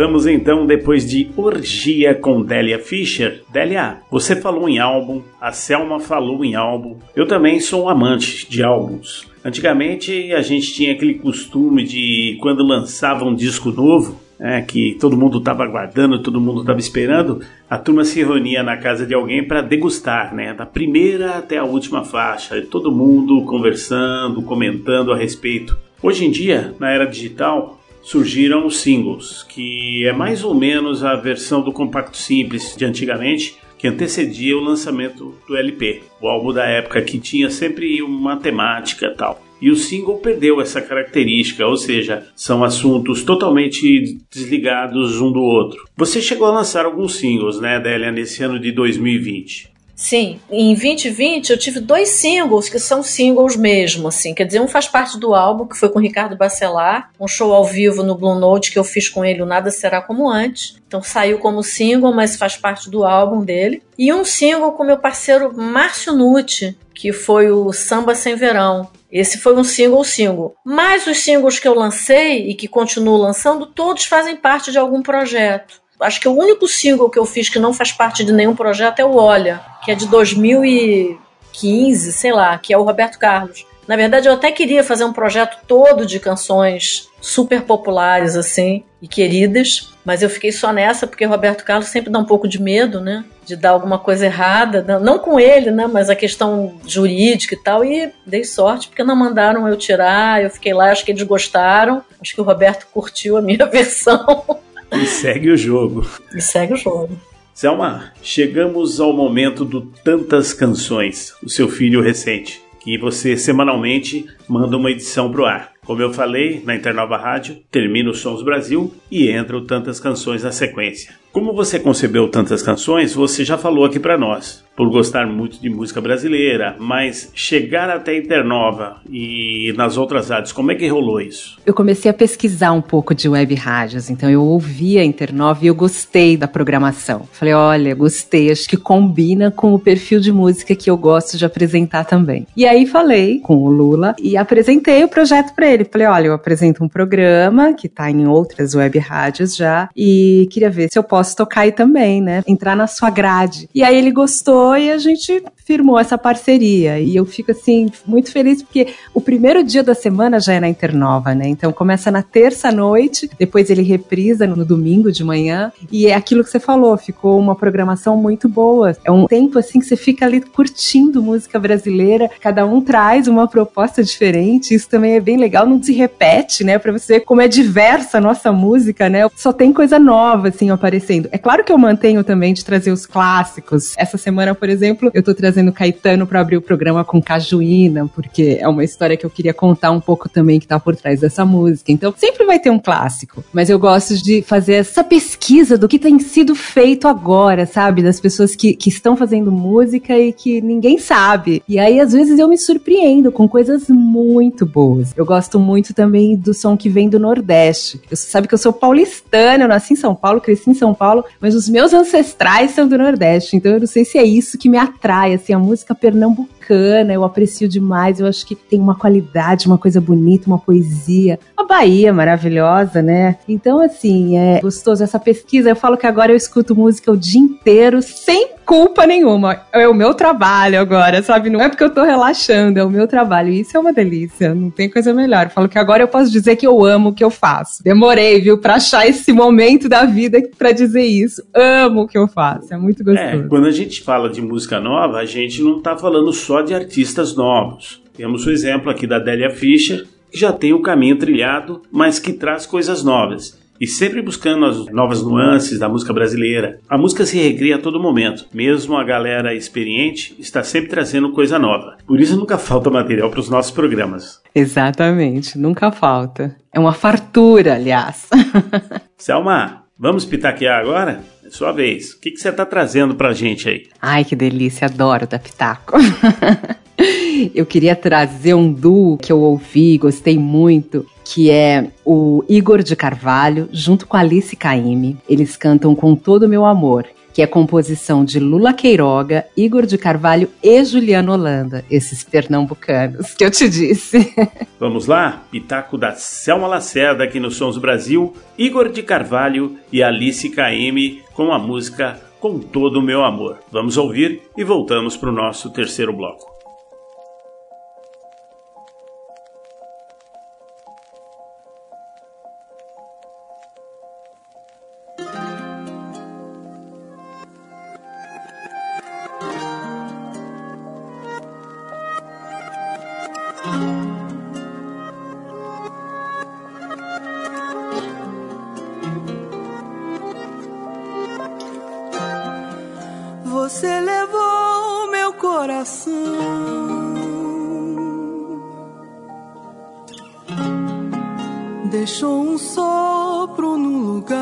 Voltamos então depois de Orgia com Délia Fischer. Délia, você falou em álbum, a Selma falou em álbum. Eu também sou um amante de álbuns. Antigamente a gente tinha aquele costume de quando lançava um disco novo, né, que todo mundo estava aguardando, todo mundo estava esperando, a turma se reunia na casa de alguém para degustar, né, da primeira até a última faixa, todo mundo conversando, comentando a respeito. Hoje em dia, na era digital, surgiram os singles, que é mais ou menos a versão do compacto simples de antigamente, que antecedia o lançamento do LP, o álbum da época que tinha sempre uma temática tal. E o single perdeu essa característica, ou seja, são assuntos totalmente desligados um do outro. Você chegou a lançar alguns singles, né, Délia, nesse ano de 2020. Sim, em 2020 eu tive dois singles que são singles mesmo, assim. Quer dizer, um faz parte do álbum, que foi com Ricardo Bacelar, um show ao vivo no Blue Note que eu fiz com ele, o Nada Será Como Antes. Então saiu como single, mas faz parte do álbum dele. E um single com meu parceiro Márcio Nucci, que foi o Samba Sem Verão. Esse foi um single single. Mas os singles que eu lancei e que continuo lançando, todos fazem parte de algum projeto acho que o único single que eu fiz que não faz parte de nenhum projeto é o Olha, que é de 2015, sei lá, que é o Roberto Carlos. Na verdade, eu até queria fazer um projeto todo de canções super populares, assim, e queridas, mas eu fiquei só nessa porque Roberto Carlos sempre dá um pouco de medo, né? De dar alguma coisa errada, não com ele, né? Mas a questão jurídica e tal, e dei sorte porque não mandaram eu tirar, eu fiquei lá, acho que eles gostaram, acho que o Roberto curtiu a minha [laughs] versão. E segue o jogo. E segue o jogo. Selma, chegamos ao momento do Tantas Canções, o seu filho recente, que você semanalmente manda uma edição pro ar. Como eu falei, na Internova Rádio, termina o Sons Brasil e entra o Tantas Canções na sequência. Como você concebeu tantas canções, você já falou aqui para nós, por gostar muito de música brasileira, mas chegar até Internova e nas outras rádios, como é que rolou isso? Eu comecei a pesquisar um pouco de web rádios, então eu ouvi a Internova e eu gostei da programação. Falei, olha, gostei, acho que combina com o perfil de música que eu gosto de apresentar também. E aí falei com o Lula e apresentei o projeto para ele. Falei, olha, eu apresento um programa que tá em outras web rádios já e queria ver se eu posso posso tocar aí também, né? Entrar na sua grade. E aí ele gostou e a gente firmou essa parceria. E eu fico, assim, muito feliz porque o primeiro dia da semana já é na Internova, né? Então começa na terça-noite, depois ele reprisa no domingo de manhã. E é aquilo que você falou, ficou uma programação muito boa. É um tempo, assim, que você fica ali curtindo música brasileira, cada um traz uma proposta diferente. Isso também é bem legal, não se repete, né? Pra você ver como é diversa a nossa música, né? Só tem coisa nova, assim, aparecendo acontecendo. É claro que eu mantenho também de trazer os clássicos. Essa semana, por exemplo, eu tô trazendo Caetano para abrir o programa com Cajuína, porque é uma história que eu queria contar um pouco também que tá por trás dessa música. Então, sempre vai ter um clássico. Mas eu gosto de fazer essa pesquisa do que tem sido feito agora, sabe? Das pessoas que, que estão fazendo música e que ninguém sabe. E aí, às vezes, eu me surpreendo com coisas muito boas. Eu gosto muito também do som que vem do Nordeste. Você sabe que eu sou paulistana, eu nasci em São Paulo, cresci em São Paulo, mas os meus ancestrais são do Nordeste, então eu não sei se é isso que me atrai, assim, a música pernambucana, eu aprecio demais, eu acho que tem uma qualidade, uma coisa bonita, uma poesia. A Bahia maravilhosa, né? Então, assim, é gostoso essa pesquisa. Eu falo que agora eu escuto música o dia inteiro, sem culpa nenhuma. É o meu trabalho agora, sabe? Não é porque eu tô relaxando, é o meu trabalho. E isso é uma delícia, não tem coisa melhor. Eu falo que agora eu posso dizer que eu amo o que eu faço. Demorei, viu, pra achar esse momento da vida pra dizer isso. Amo o que eu faço, é muito gostoso. É, quando a gente fala de música nova, a gente não tá falando só de artistas novos. Temos o exemplo aqui da Délia Fischer, que já tem o caminho trilhado, mas que traz coisas novas e sempre buscando as novas nuances da música brasileira. A música se recria a todo momento, mesmo a galera experiente está sempre trazendo coisa nova. Por isso nunca falta material para os nossos programas. Exatamente, nunca falta. É uma fartura, aliás. [laughs] Selma, vamos pitaquear agora? Sua vez. O que, que você está trazendo para a gente aí? Ai, que delícia, adoro dar pitaco. [laughs] eu queria trazer um duo que eu ouvi, gostei muito, que é o Igor de Carvalho, junto com Alice Caime. Eles cantam Com Todo Meu Amor, que é composição de Lula Queiroga, Igor de Carvalho e Juliano Holanda, esses pernambucanos que eu te disse. [laughs] Vamos lá? Pitaco da Selma Lacerda aqui no Sons Brasil, Igor de Carvalho e Alice Caime com a música Com Todo o Meu Amor. Vamos ouvir e voltamos para o nosso terceiro bloco. Deixou um sopro no lugar.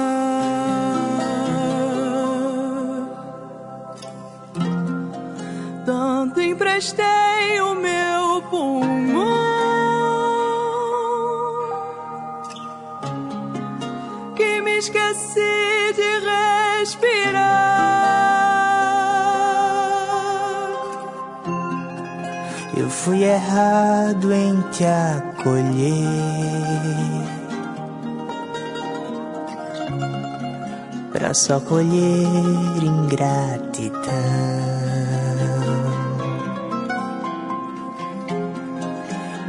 Tanto emprestei fui errado em te acolher. pra só colher ingratidão.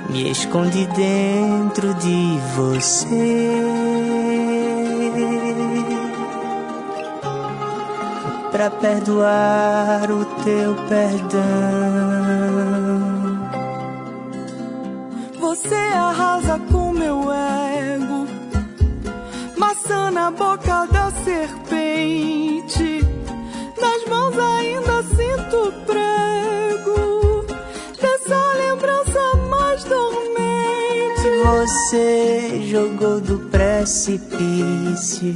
Me escondi dentro de você. Pra perdoar o teu perdão. Você arrasa com meu ego, maçã na boca da serpente. Nas mãos ainda sinto prego dessa lembrança mais dormente. Você jogou do precipício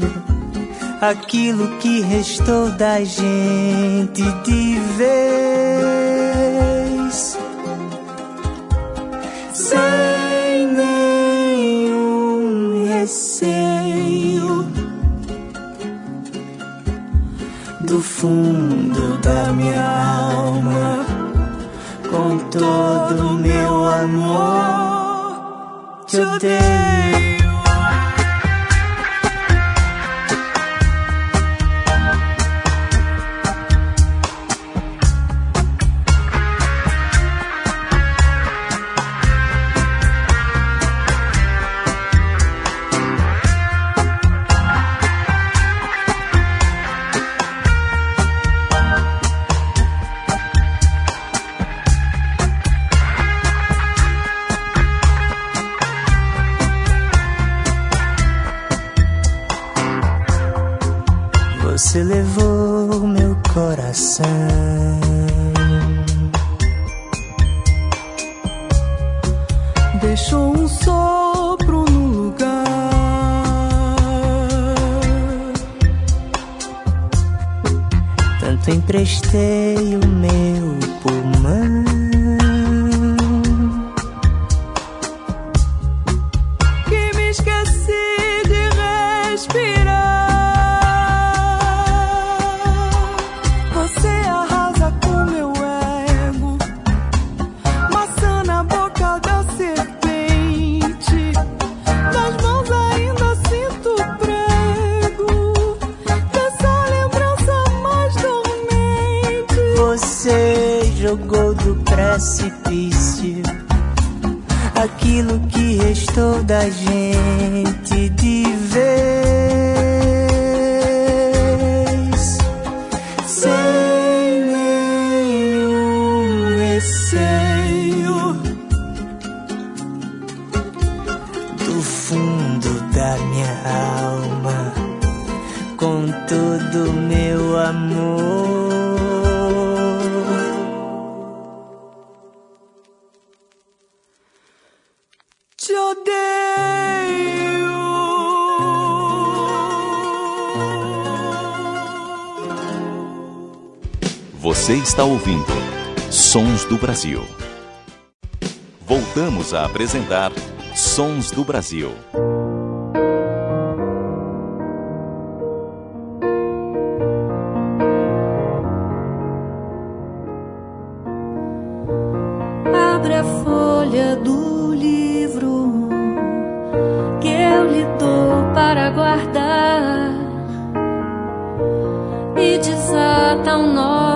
aquilo que restou da gente de vez. Fundo da minha alma, com todo o meu amor, te odeio. Você levou meu coração. Deixou um sopro no lugar. Tanto emprestei Brasil. Voltamos a apresentar Sons do Brasil.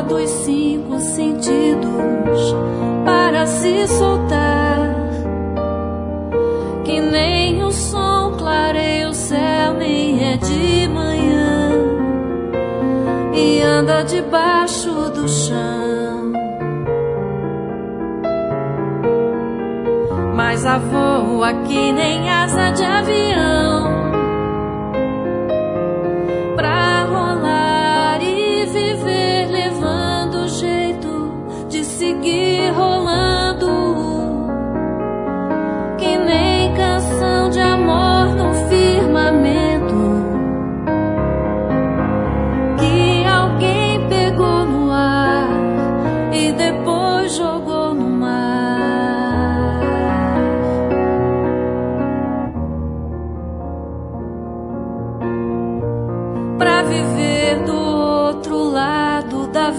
Dos cinco sentidos para se soltar. Que nem o som clareia o céu, nem é de manhã e anda debaixo do chão. mas a voa que nem asa de avião.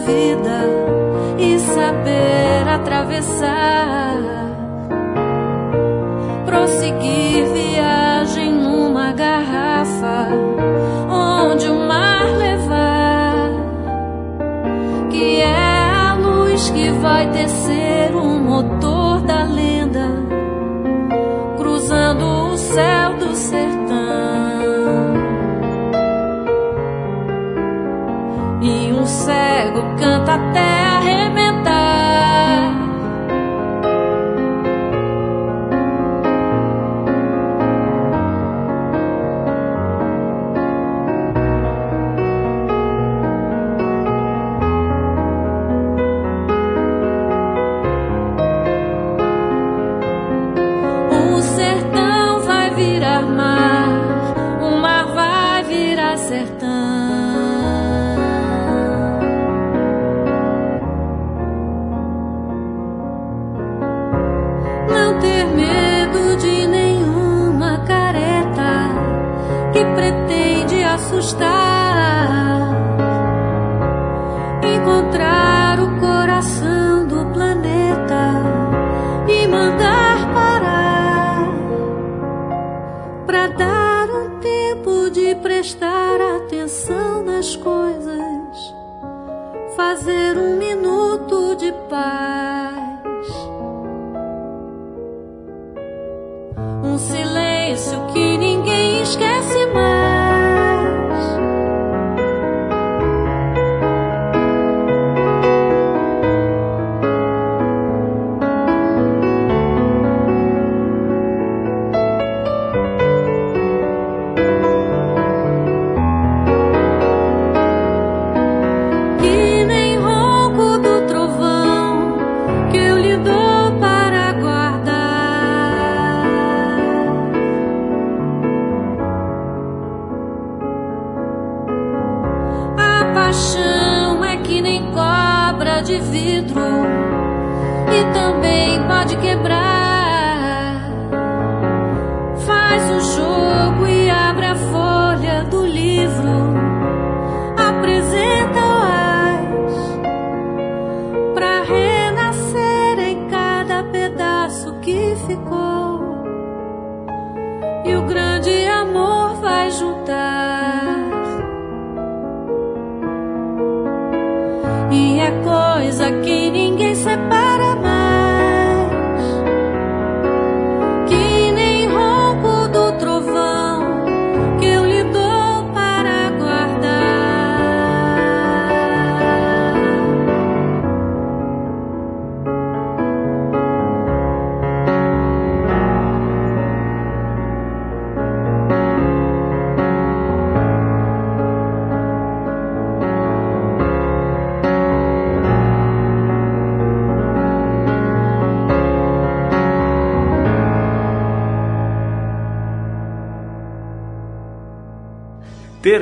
Vida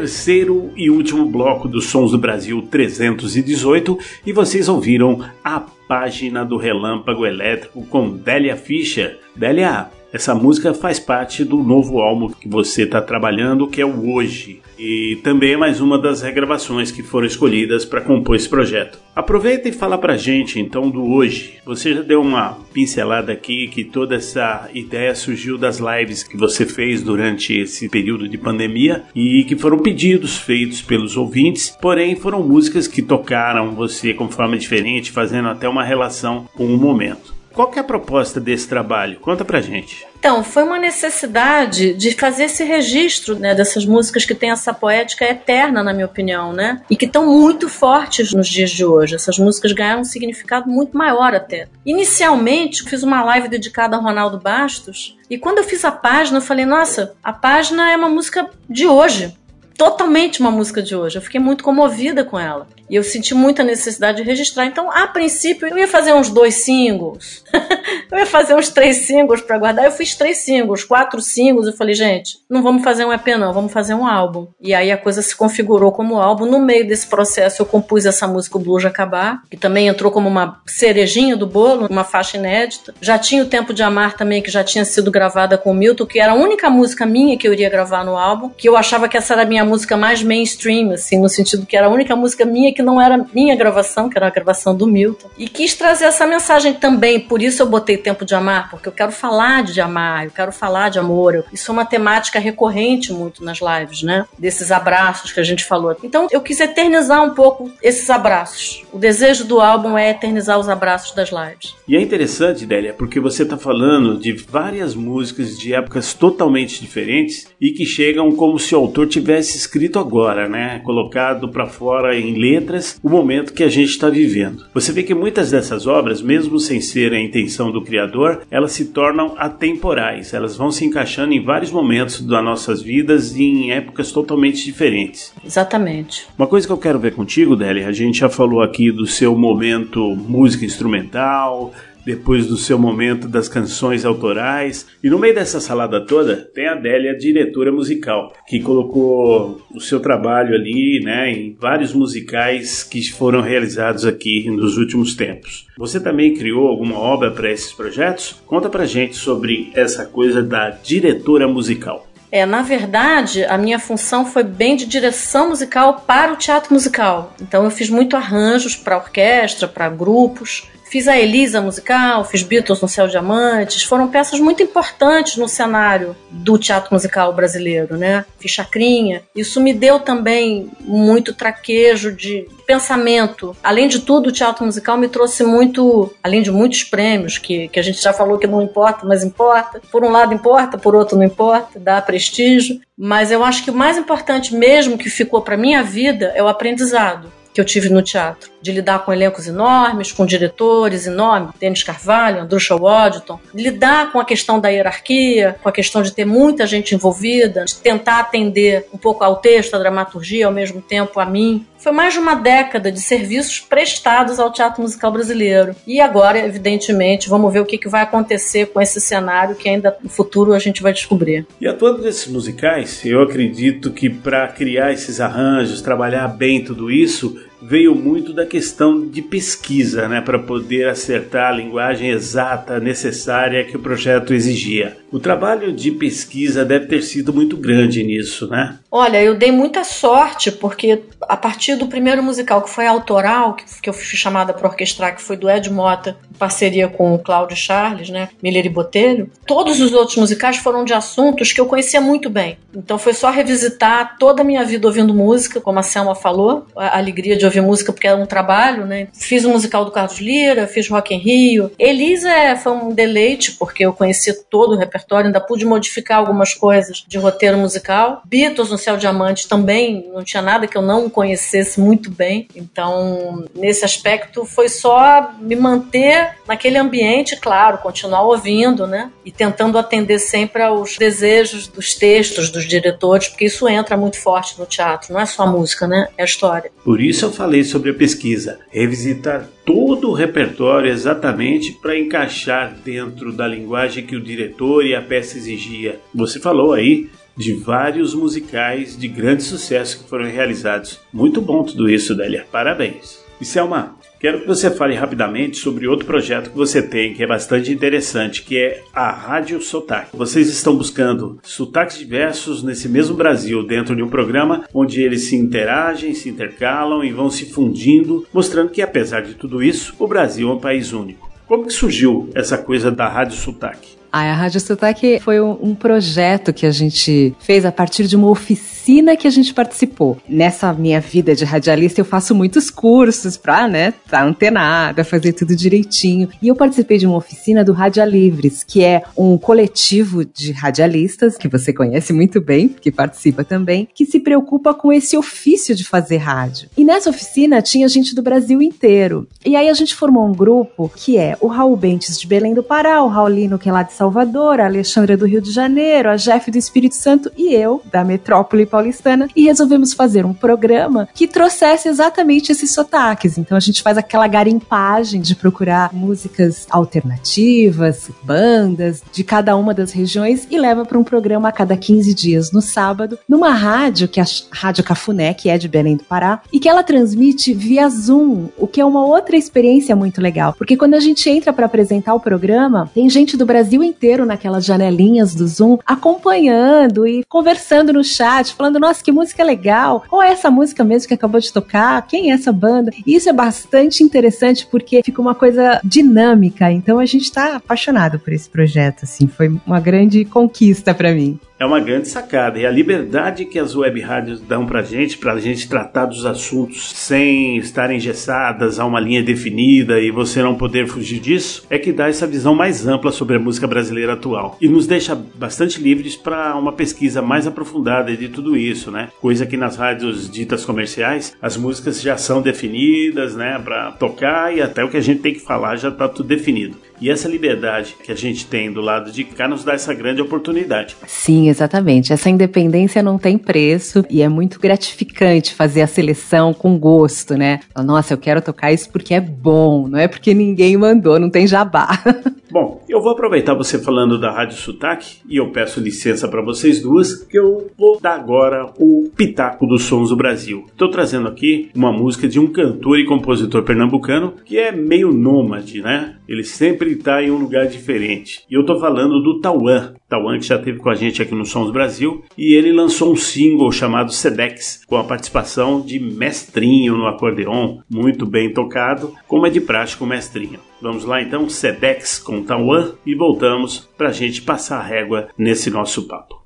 terceiro e último bloco dos Sons do Brasil 318 e vocês ouviram a página do Relâmpago Elétrico com Délia Fischer. Délia, essa música faz parte do novo álbum que você está trabalhando, que é o Hoje. E também é mais uma das regravações que foram escolhidas para compor esse projeto. Aproveita e fala pra gente então do Hoje. Você já deu uma pincelada aqui que toda essa ideia surgiu das lives que você fez durante esse período de pandemia e que foram pedidos feitos pelos ouvintes, porém foram músicas que tocaram você com forma diferente, fazendo até uma relação com o momento. Qual que é a proposta desse trabalho? Conta pra gente. Então, foi uma necessidade de fazer esse registro né, dessas músicas que têm essa poética eterna, na minha opinião, né? E que estão muito fortes nos dias de hoje. Essas músicas ganharam um significado muito maior até. Inicialmente, fiz uma live dedicada ao Ronaldo Bastos, e quando eu fiz a página, eu falei, nossa, a página é uma música de hoje. Totalmente uma música de hoje. Eu fiquei muito comovida com ela. E eu senti muita necessidade de registrar. Então, a princípio, eu ia fazer uns dois singles. [laughs] eu ia fazer uns três singles para guardar. Eu fiz três singles, quatro singles. Eu falei, gente, não vamos fazer um EP, não, vamos fazer um álbum. E aí a coisa se configurou como álbum. No meio desse processo, eu compus essa música O Blues Acabar, que também entrou como uma cerejinha do bolo, uma faixa inédita. Já tinha o Tempo de Amar também, que já tinha sido gravada com o Milton, que era a única música minha que eu iria gravar no álbum, que eu achava que essa era a minha música mais mainstream, assim, no sentido que era a única música minha que não era minha gravação, que era a gravação do Milton. E quis trazer essa mensagem também, por isso eu botei Tempo de Amar, porque eu quero falar de amar, eu quero falar de amor. Isso é uma temática recorrente muito nas lives, né? Desses abraços que a gente falou. Então eu quis eternizar um pouco esses abraços. O desejo do álbum é eternizar os abraços das lives. E é interessante, Délia, porque você está falando de várias músicas de épocas totalmente diferentes e que chegam como se o autor tivesse escrito agora, né? Colocado para fora em letras o momento que a gente está vivendo. Você vê que muitas dessas obras, mesmo sem ser a intenção do criador, elas se tornam atemporais. Elas vão se encaixando em vários momentos das nossas vidas e em épocas totalmente diferentes. Exatamente. Uma coisa que eu quero ver contigo, Délia, a gente já falou aqui do seu momento música instrumental, depois do seu momento das canções autorais, e no meio dessa salada toda tem a Délia, diretora musical, que colocou o seu trabalho ali, né, em vários musicais que foram realizados aqui nos últimos tempos. Você também criou alguma obra para esses projetos? Conta pra gente sobre essa coisa da diretora musical. É, na verdade, a minha função foi bem de direção musical para o teatro musical. Então eu fiz muito arranjos para orquestra, para grupos. Fiz a Elisa musical, fiz Beatles no Céu Diamantes, foram peças muito importantes no cenário do teatro musical brasileiro, né? Fiz Chacrinha. Isso me deu também muito traquejo de pensamento. Além de tudo, o teatro musical me trouxe muito, além de muitos prêmios, que, que a gente já falou que não importa, mas importa. Por um lado importa, por outro não importa, dá prestígio. Mas eu acho que o mais importante mesmo que ficou para minha vida é o aprendizado que eu tive no teatro, de lidar com elencos enormes, com diretores enormes, Denis Carvalho, Andrusha Waddington, lidar com a questão da hierarquia, com a questão de ter muita gente envolvida, de tentar atender um pouco ao texto, à dramaturgia, ao mesmo tempo a mim. Foi mais de uma década de serviços prestados ao teatro musical brasileiro. E agora, evidentemente, vamos ver o que, vai acontecer com esse cenário que ainda no futuro a gente vai descobrir. E atuando nesses musicais, eu acredito que para criar esses arranjos, trabalhar bem tudo isso, veio muito da questão de pesquisa, né, para poder acertar a linguagem exata necessária que o projeto exigia. O trabalho de pesquisa deve ter sido muito grande nisso, né? Olha, eu dei muita sorte porque a partir do primeiro musical que foi autoral, que, que eu fui chamada para orquestrar, que foi do Ed Mota, em parceria com o Cláudio Charles, né, Miller e Botelho, todos os outros musicais foram de assuntos que eu conhecia muito bem. Então foi só revisitar toda a minha vida ouvindo música, como a Selma falou, a alegria de ouvir música porque era um trabalho, né? Fiz o musical do Carlos Lira, fiz Rock em Rio. Elisa é, foi um deleite porque eu conhecia todo o repertório, ainda pude modificar algumas coisas de roteiro musical. Beatles no Céu Diamante também não tinha nada que eu não conhecesse muito bem. Então, nesse aspecto foi só me manter naquele ambiente, claro, continuar ouvindo, né? E tentando atender sempre aos desejos dos textos dos diretores, porque isso entra muito forte no teatro, não é só a música, né? É a história. Por isso eu falei sobre a pesquisa, revisitar todo o repertório exatamente para encaixar dentro da linguagem que o diretor e a peça exigia. Você falou aí de vários musicais de grande sucesso que foram realizados. Muito bom tudo isso, Délia. Parabéns. E Selma, quero que você fale rapidamente sobre outro projeto que você tem, que é bastante interessante, que é a Rádio Sotaque. Vocês estão buscando sotaques diversos nesse mesmo Brasil, dentro de um programa onde eles se interagem, se intercalam e vão se fundindo, mostrando que apesar de tudo isso, o Brasil é um país único. Como que surgiu essa coisa da Rádio Sotaque? Ah, a Rádio Sotaque foi um, projeto que a gente fez a partir de uma oficina que a gente participou. Nessa minha vida de radialista, eu faço muitos cursos pra, né, tá antenada, fazer tudo direitinho. E eu participei de uma oficina do Radialivres, que é um coletivo de radialistas, que você conhece muito bem, que participa também, que se preocupa com esse ofício de fazer rádio. E nessa oficina tinha gente do Brasil inteiro. E aí a gente formou um grupo que é o Raul Bentes de Belém do Pará, o Raulino, que é lá de Salvador, a Alexandra do Rio de Janeiro, a Jeff do Espírito Santo e eu, da metrópole paulistana, e resolvemos fazer um programa que trouxesse exatamente esses sotaques. Então a gente faz aquela garimpagem de procurar músicas alternativas, bandas de cada uma das regiões e leva para um programa a cada 15 dias no sábado, numa rádio, que é a Rádio Cafuné, que é de Belém do Pará, e que ela transmite via Zoom, o que é uma outra experiência muito legal, porque quando a gente entra para apresentar o programa, tem gente do Brasil inteiro naquelas janelinhas do Zoom, acompanhando e conversando no chat, falando: nossa, que música legal! Qual é essa música mesmo que acabou de tocar? Quem é essa banda? E isso é bastante interessante porque fica uma coisa dinâmica. Então a gente tá apaixonado por esse projeto, assim, foi uma grande conquista para mim é uma grande sacada. E a liberdade que as web rádios dão pra gente, pra gente tratar dos assuntos sem estar engessadas a uma linha definida e você não poder fugir disso, é que dá essa visão mais ampla sobre a música brasileira atual. E nos deixa bastante livres para uma pesquisa mais aprofundada de tudo isso, né? Coisa que nas rádios ditas comerciais, as músicas já são definidas, né, para tocar e até o que a gente tem que falar já tá tudo definido. E essa liberdade que a gente tem do lado de cá nos dá essa grande oportunidade. Sim, exatamente. Essa independência não tem preço e é muito gratificante fazer a seleção com gosto, né? Nossa, eu quero tocar isso porque é bom, não é porque ninguém mandou, não tem jabá. [laughs] Bom, eu vou aproveitar você falando da Rádio Sotaque e eu peço licença para vocês duas, que eu vou dar agora o Pitaco dos Sons do Brasil. Estou trazendo aqui uma música de um cantor e compositor pernambucano que é meio nômade, né? Ele sempre está em um lugar diferente. E eu estou falando do Tauã, Tawan, que já esteve com a gente aqui no Sons Brasil, e ele lançou um single chamado Sedex, com a participação de Mestrinho no acordeon, muito bem tocado, como é de prática o Mestrinho. Vamos lá então, Sedex com Tawan, e voltamos para a gente passar a régua nesse nosso papo.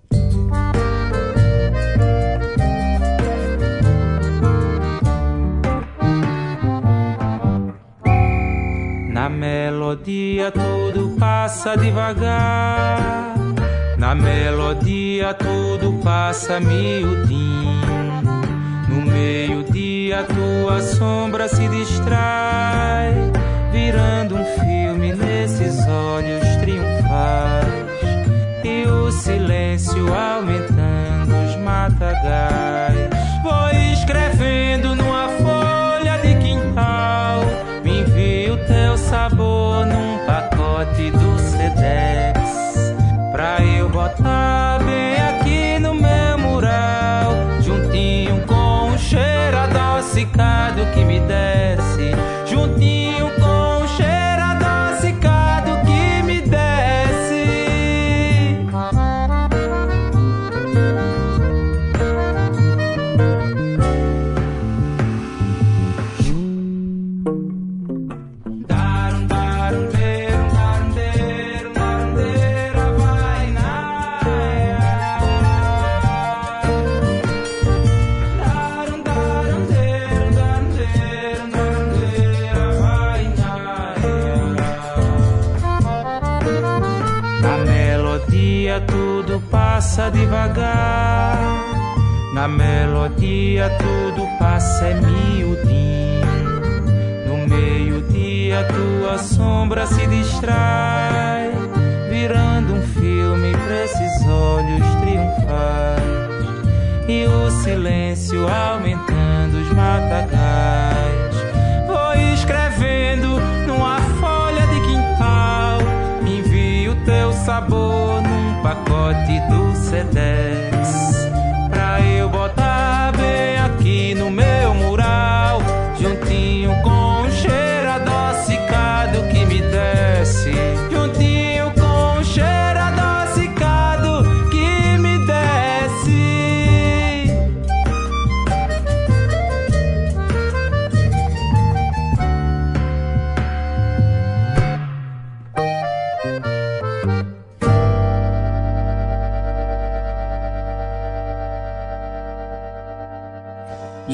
Na melodia tudo passa devagar. Na melodia tudo passa miudinho. No meio-dia tua sombra se distrai, virando um filme nesses olhos triunfais. E o silêncio aumentando os matagais. Vou escrevendo tudo passa devagar. Na melodia tudo passa é miudinho. No meio-dia tua sombra se distrai, virando um filme pra esses olhos triunfais. E o silêncio aumentando os matagais. Vou escrevendo pacote do Sedex. Pra eu botar bem aqui no meu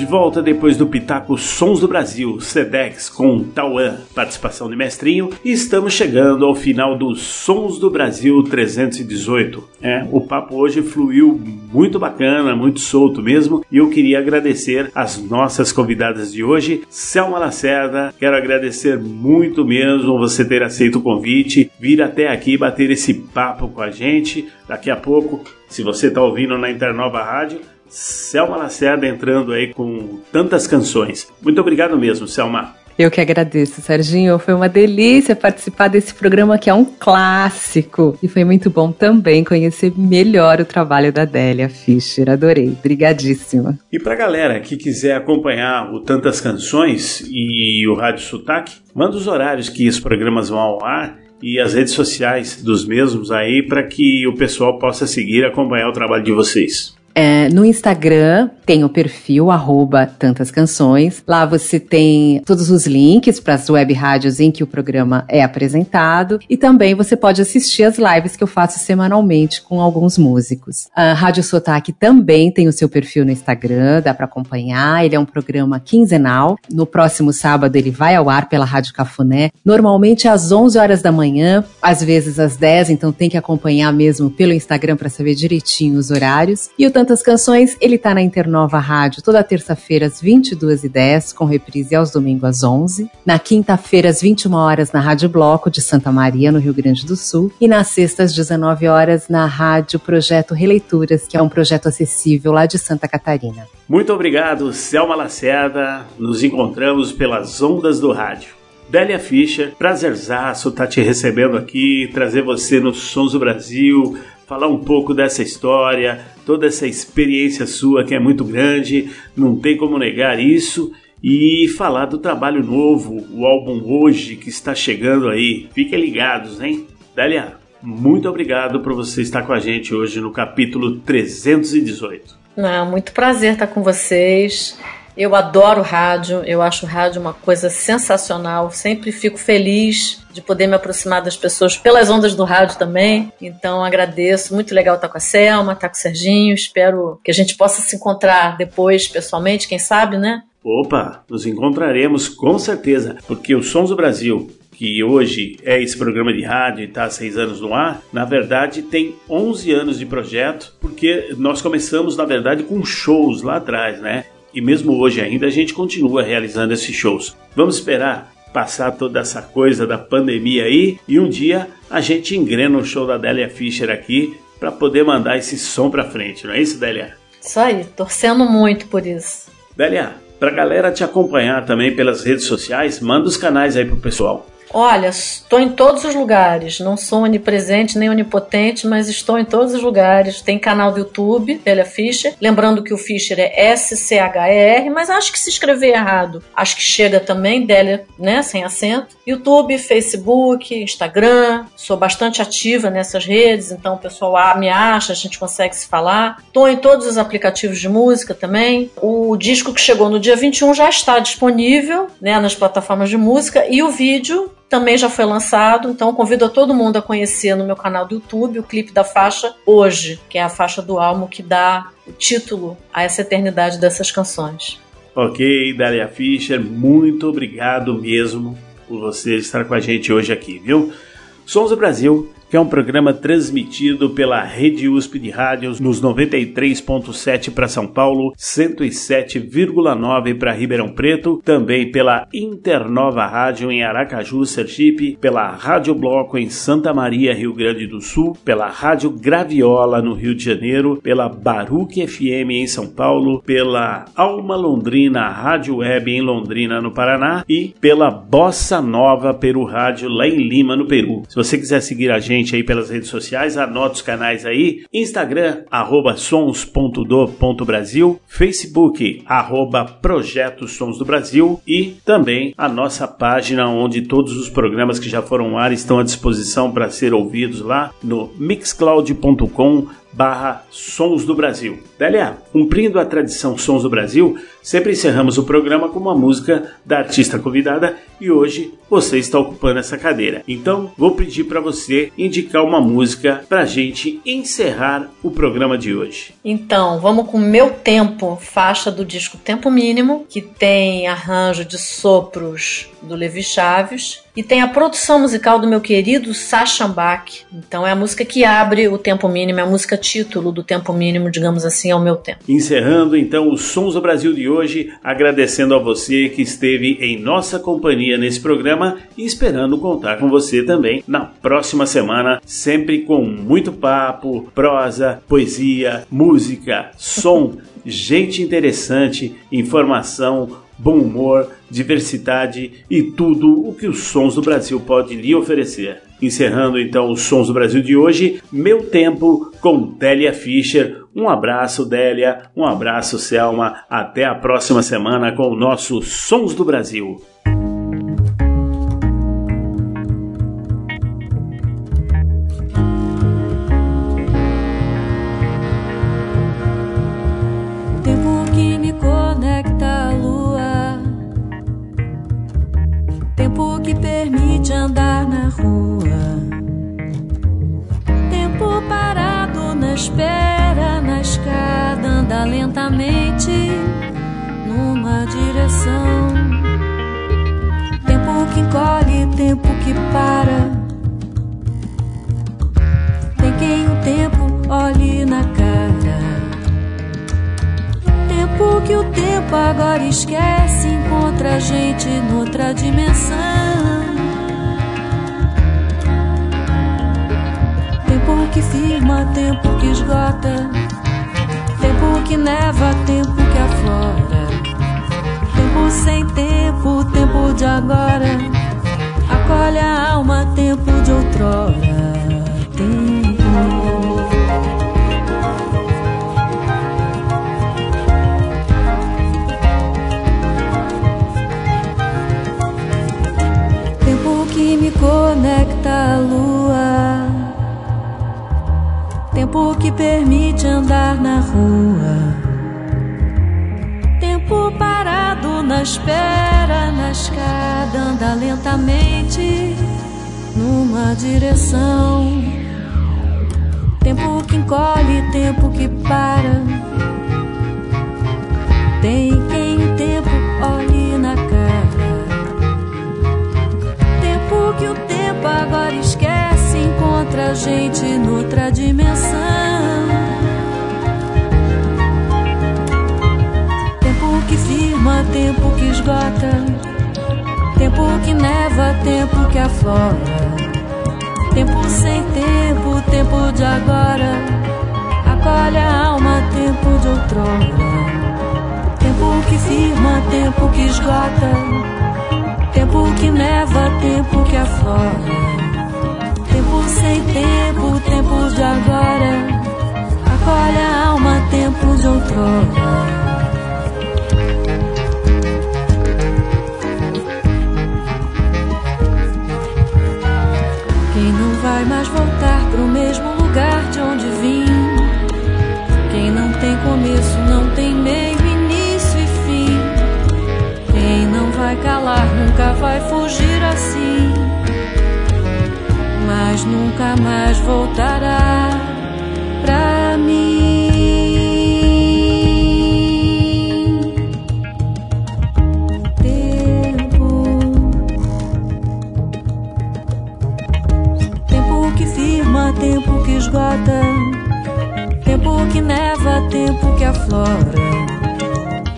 volta depois do Pitaco Sons do Brasil, Sedex com Tauan, participação de Mestrinho, e estamos chegando ao final do Sons do Brasil 318. É, o papo hoje fluiu muito bacana, muito solto mesmo, e eu queria agradecer as nossas convidadas de hoje, Selma Lacerda, quero agradecer muito mesmo você ter aceito o convite, vir até aqui bater esse papo com a gente. Daqui a pouco, se você está ouvindo na Internova Rádio, Selma Lacerda entrando aí com tantas canções. Muito obrigado mesmo, Selma. Eu que agradeço, Serginho. Foi uma delícia participar desse programa que é um clássico. E foi muito bom também conhecer melhor o trabalho da Délia Fischer. Adorei. Obrigadíssima. E pra galera que quiser acompanhar o Tantas Canções e o Rádio Sotaque, manda os horários que os programas vão ao ar e as redes sociais dos mesmos aí para que o pessoal possa seguir e acompanhar o trabalho de vocês. É, no Instagram tem o perfil arroba tantas canções. Lá você tem todos os links para as web rádios em que o programa é apresentado. E também você pode assistir as lives que eu faço semanalmente com alguns músicos. A Rádio Sotaque também tem o seu perfil no Instagram, dá para acompanhar. Ele é um programa quinzenal. No próximo sábado ele vai ao ar pela Rádio Cafuné, normalmente às 11 horas da manhã, às vezes às 10, então tem que acompanhar mesmo pelo Instagram para saber direitinho os horários. E o Canções, ele tá na Internova Rádio toda terça-feira às 22h10, com reprise aos domingos às 11 Na quinta-feira, às 21 horas na Rádio Bloco de Santa Maria, no Rio Grande do Sul. E nas sextas, às 19 horas na Rádio Projeto Releituras, que é um projeto acessível lá de Santa Catarina. Muito obrigado, Selma Lacerda. Nos encontramos pelas ondas do rádio. Délia Fischer, prazerzaço estar te recebendo aqui, trazer você nos Sons do Brasil, falar um pouco dessa história, toda essa experiência sua que é muito grande, não tem como negar isso, e falar do trabalho novo, o álbum Hoje que está chegando aí. Fiquem ligados, hein? Délia, muito obrigado por você estar com a gente hoje no capítulo 318. Ah, muito prazer estar com vocês. Eu adoro rádio, eu acho rádio uma coisa sensacional. Sempre fico feliz de poder me aproximar das pessoas pelas ondas do rádio também. Então agradeço, muito legal estar com a Selma, estar com o Serginho. Espero que a gente possa se encontrar depois pessoalmente, quem sabe, né? Opa, nos encontraremos com certeza, porque o Sons do Brasil que hoje é esse programa de rádio e está há seis anos no ar, na verdade tem 11 anos de projeto, porque nós começamos, na verdade, com shows lá atrás, né? E mesmo hoje ainda a gente continua realizando esses shows. Vamos esperar passar toda essa coisa da pandemia aí e um dia a gente engrena o show da Délia Fischer aqui para poder mandar esse som para frente, não é isso, Délia? Isso aí, torcendo muito por isso. Délia, pra galera te acompanhar também pelas redes sociais, manda os canais aí pro pessoal. Olha, estou em todos os lugares. Não sou onipresente nem onipotente, mas estou em todos os lugares. Tem canal do YouTube, Délia Fischer. Lembrando que o Fischer é S-C-H-E-R, mas acho que se escrever errado, acho que chega também, Délia, né, sem acento. YouTube, Facebook, Instagram. Sou bastante ativa nessas redes, então o pessoal me acha, a gente consegue se falar. Estou em todos os aplicativos de música também. O disco que chegou no dia 21 já está disponível né, nas plataformas de música e o vídeo também já foi lançado, então convido a todo mundo a conhecer no meu canal do YouTube o clipe da faixa Hoje, que é a faixa do álbum que dá o título a essa eternidade dessas canções. Ok, Dalia Fischer, muito obrigado mesmo por você estar com a gente hoje aqui, viu? Sons do Brasil que é um programa transmitido pela Rede USP de Rádios nos 93.7 para São Paulo, 107,9 para Ribeirão Preto, também pela Internova Rádio em Aracaju, Sergipe, pela Rádio Bloco em Santa Maria, Rio Grande do Sul, pela Rádio Graviola no Rio de Janeiro, pela Baruque FM em São Paulo, pela Alma Londrina Rádio Web em Londrina, no Paraná e pela Bossa Nova Peru Rádio lá em Lima, no Peru. Se você quiser seguir a gente aí pelas redes sociais, anota os canais aí, Instagram, arroba sons.do.brasil, Facebook, arroba Projeto Sons do Brasil e também a nossa página onde todos os programas que já foram ao ar estão à disposição para ser ouvidos lá no mixcloud.com barra Sons do Brasil. Délia, cumprindo a tradição Sons do Brasil, sempre encerramos o programa com uma música da artista convidada e hoje você está ocupando essa cadeira. Então, vou pedir para você indicar uma música para gente encerrar o programa de hoje. Então, vamos com Meu Tempo, faixa do disco Tempo Mínimo, que tem arranjo de sopros do Levi Chaves e tem a produção musical do meu querido Sacha Bach. Então é a música que abre o Tempo Mínimo, é a música título do Tempo Mínimo, digamos assim, ao meu tempo. Encerrando então os Sons do Brasil de hoje, agradecendo a você que esteve em nossa companhia nesse programa e esperando contar com você também na próxima semana, sempre com muito papo, prosa, poesia, música, som, [laughs] gente interessante, informação, bom humor, diversidade e tudo o que os Sons do Brasil pode lhe oferecer. Encerrando então os Sons do Brasil de hoje, Meu Tempo com Délia Fischer. Um abraço, Délia. Um abraço, Selma. Até a próxima semana com o nosso Sons do Brasil. Tempo agora esquece, encontra a gente noutra dimensão. Tempo que firma, tempo que esgota. Tempo que neva, tempo que aflora. Tempo sem tempo, tempo de agora. Acolhe a alma, tempo de outrora. Que permite andar na rua. Tempo parado na espera, na escada, anda lentamente numa direção. Tempo que encolhe, tempo que para. Tem quem o tempo olhe na cara. Tempo que o tempo agora encontra a gente noutra dimensão. Tempo que firma, tempo que esgota. Tempo que neva, tempo que aflora. Tempo sem tempo, tempo de agora. Acolhe a alma, tempo de outrora. Tempo que firma, tempo que esgota. Tempo que neva, tempo que aflora. Sem tempo, tempo de agora. Acolhe a alma, tempo de outrora. Quem não vai mais voltar pro mesmo lugar de onde vim? Quem não tem começo, não tem meio, início e fim. Quem não vai calar, nunca vai fugir assim. Mas nunca mais voltará pra mim. Tempo. Tempo que firma, tempo que esgota. Tempo que neva, tempo que aflora.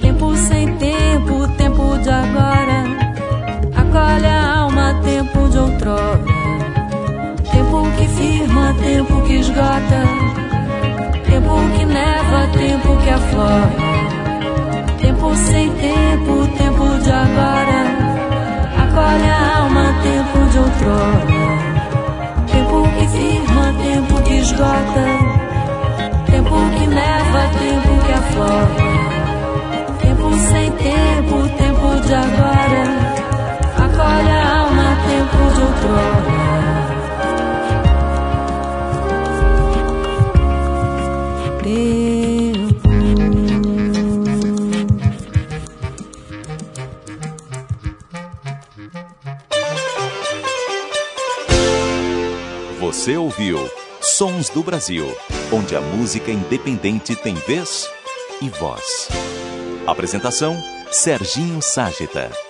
Tempo sem tempo, tempo de agora. Acolhe a alma, tempo de outrora. Tempo que esgota. Tempo que neva, tempo que aflora. Tempo sem tempo, tempo de agora. Acolhe a alma, tempo de outrora. Tempo que firma, tempo que esgota. Tempo que neva, tempo que aflora. Tempo sem tempo, tempo de agora. Acolhe a alma, tempo de outrora. Ouviu Sons do Brasil, onde a música independente tem vez e voz. Apresentação: Serginho Ságita.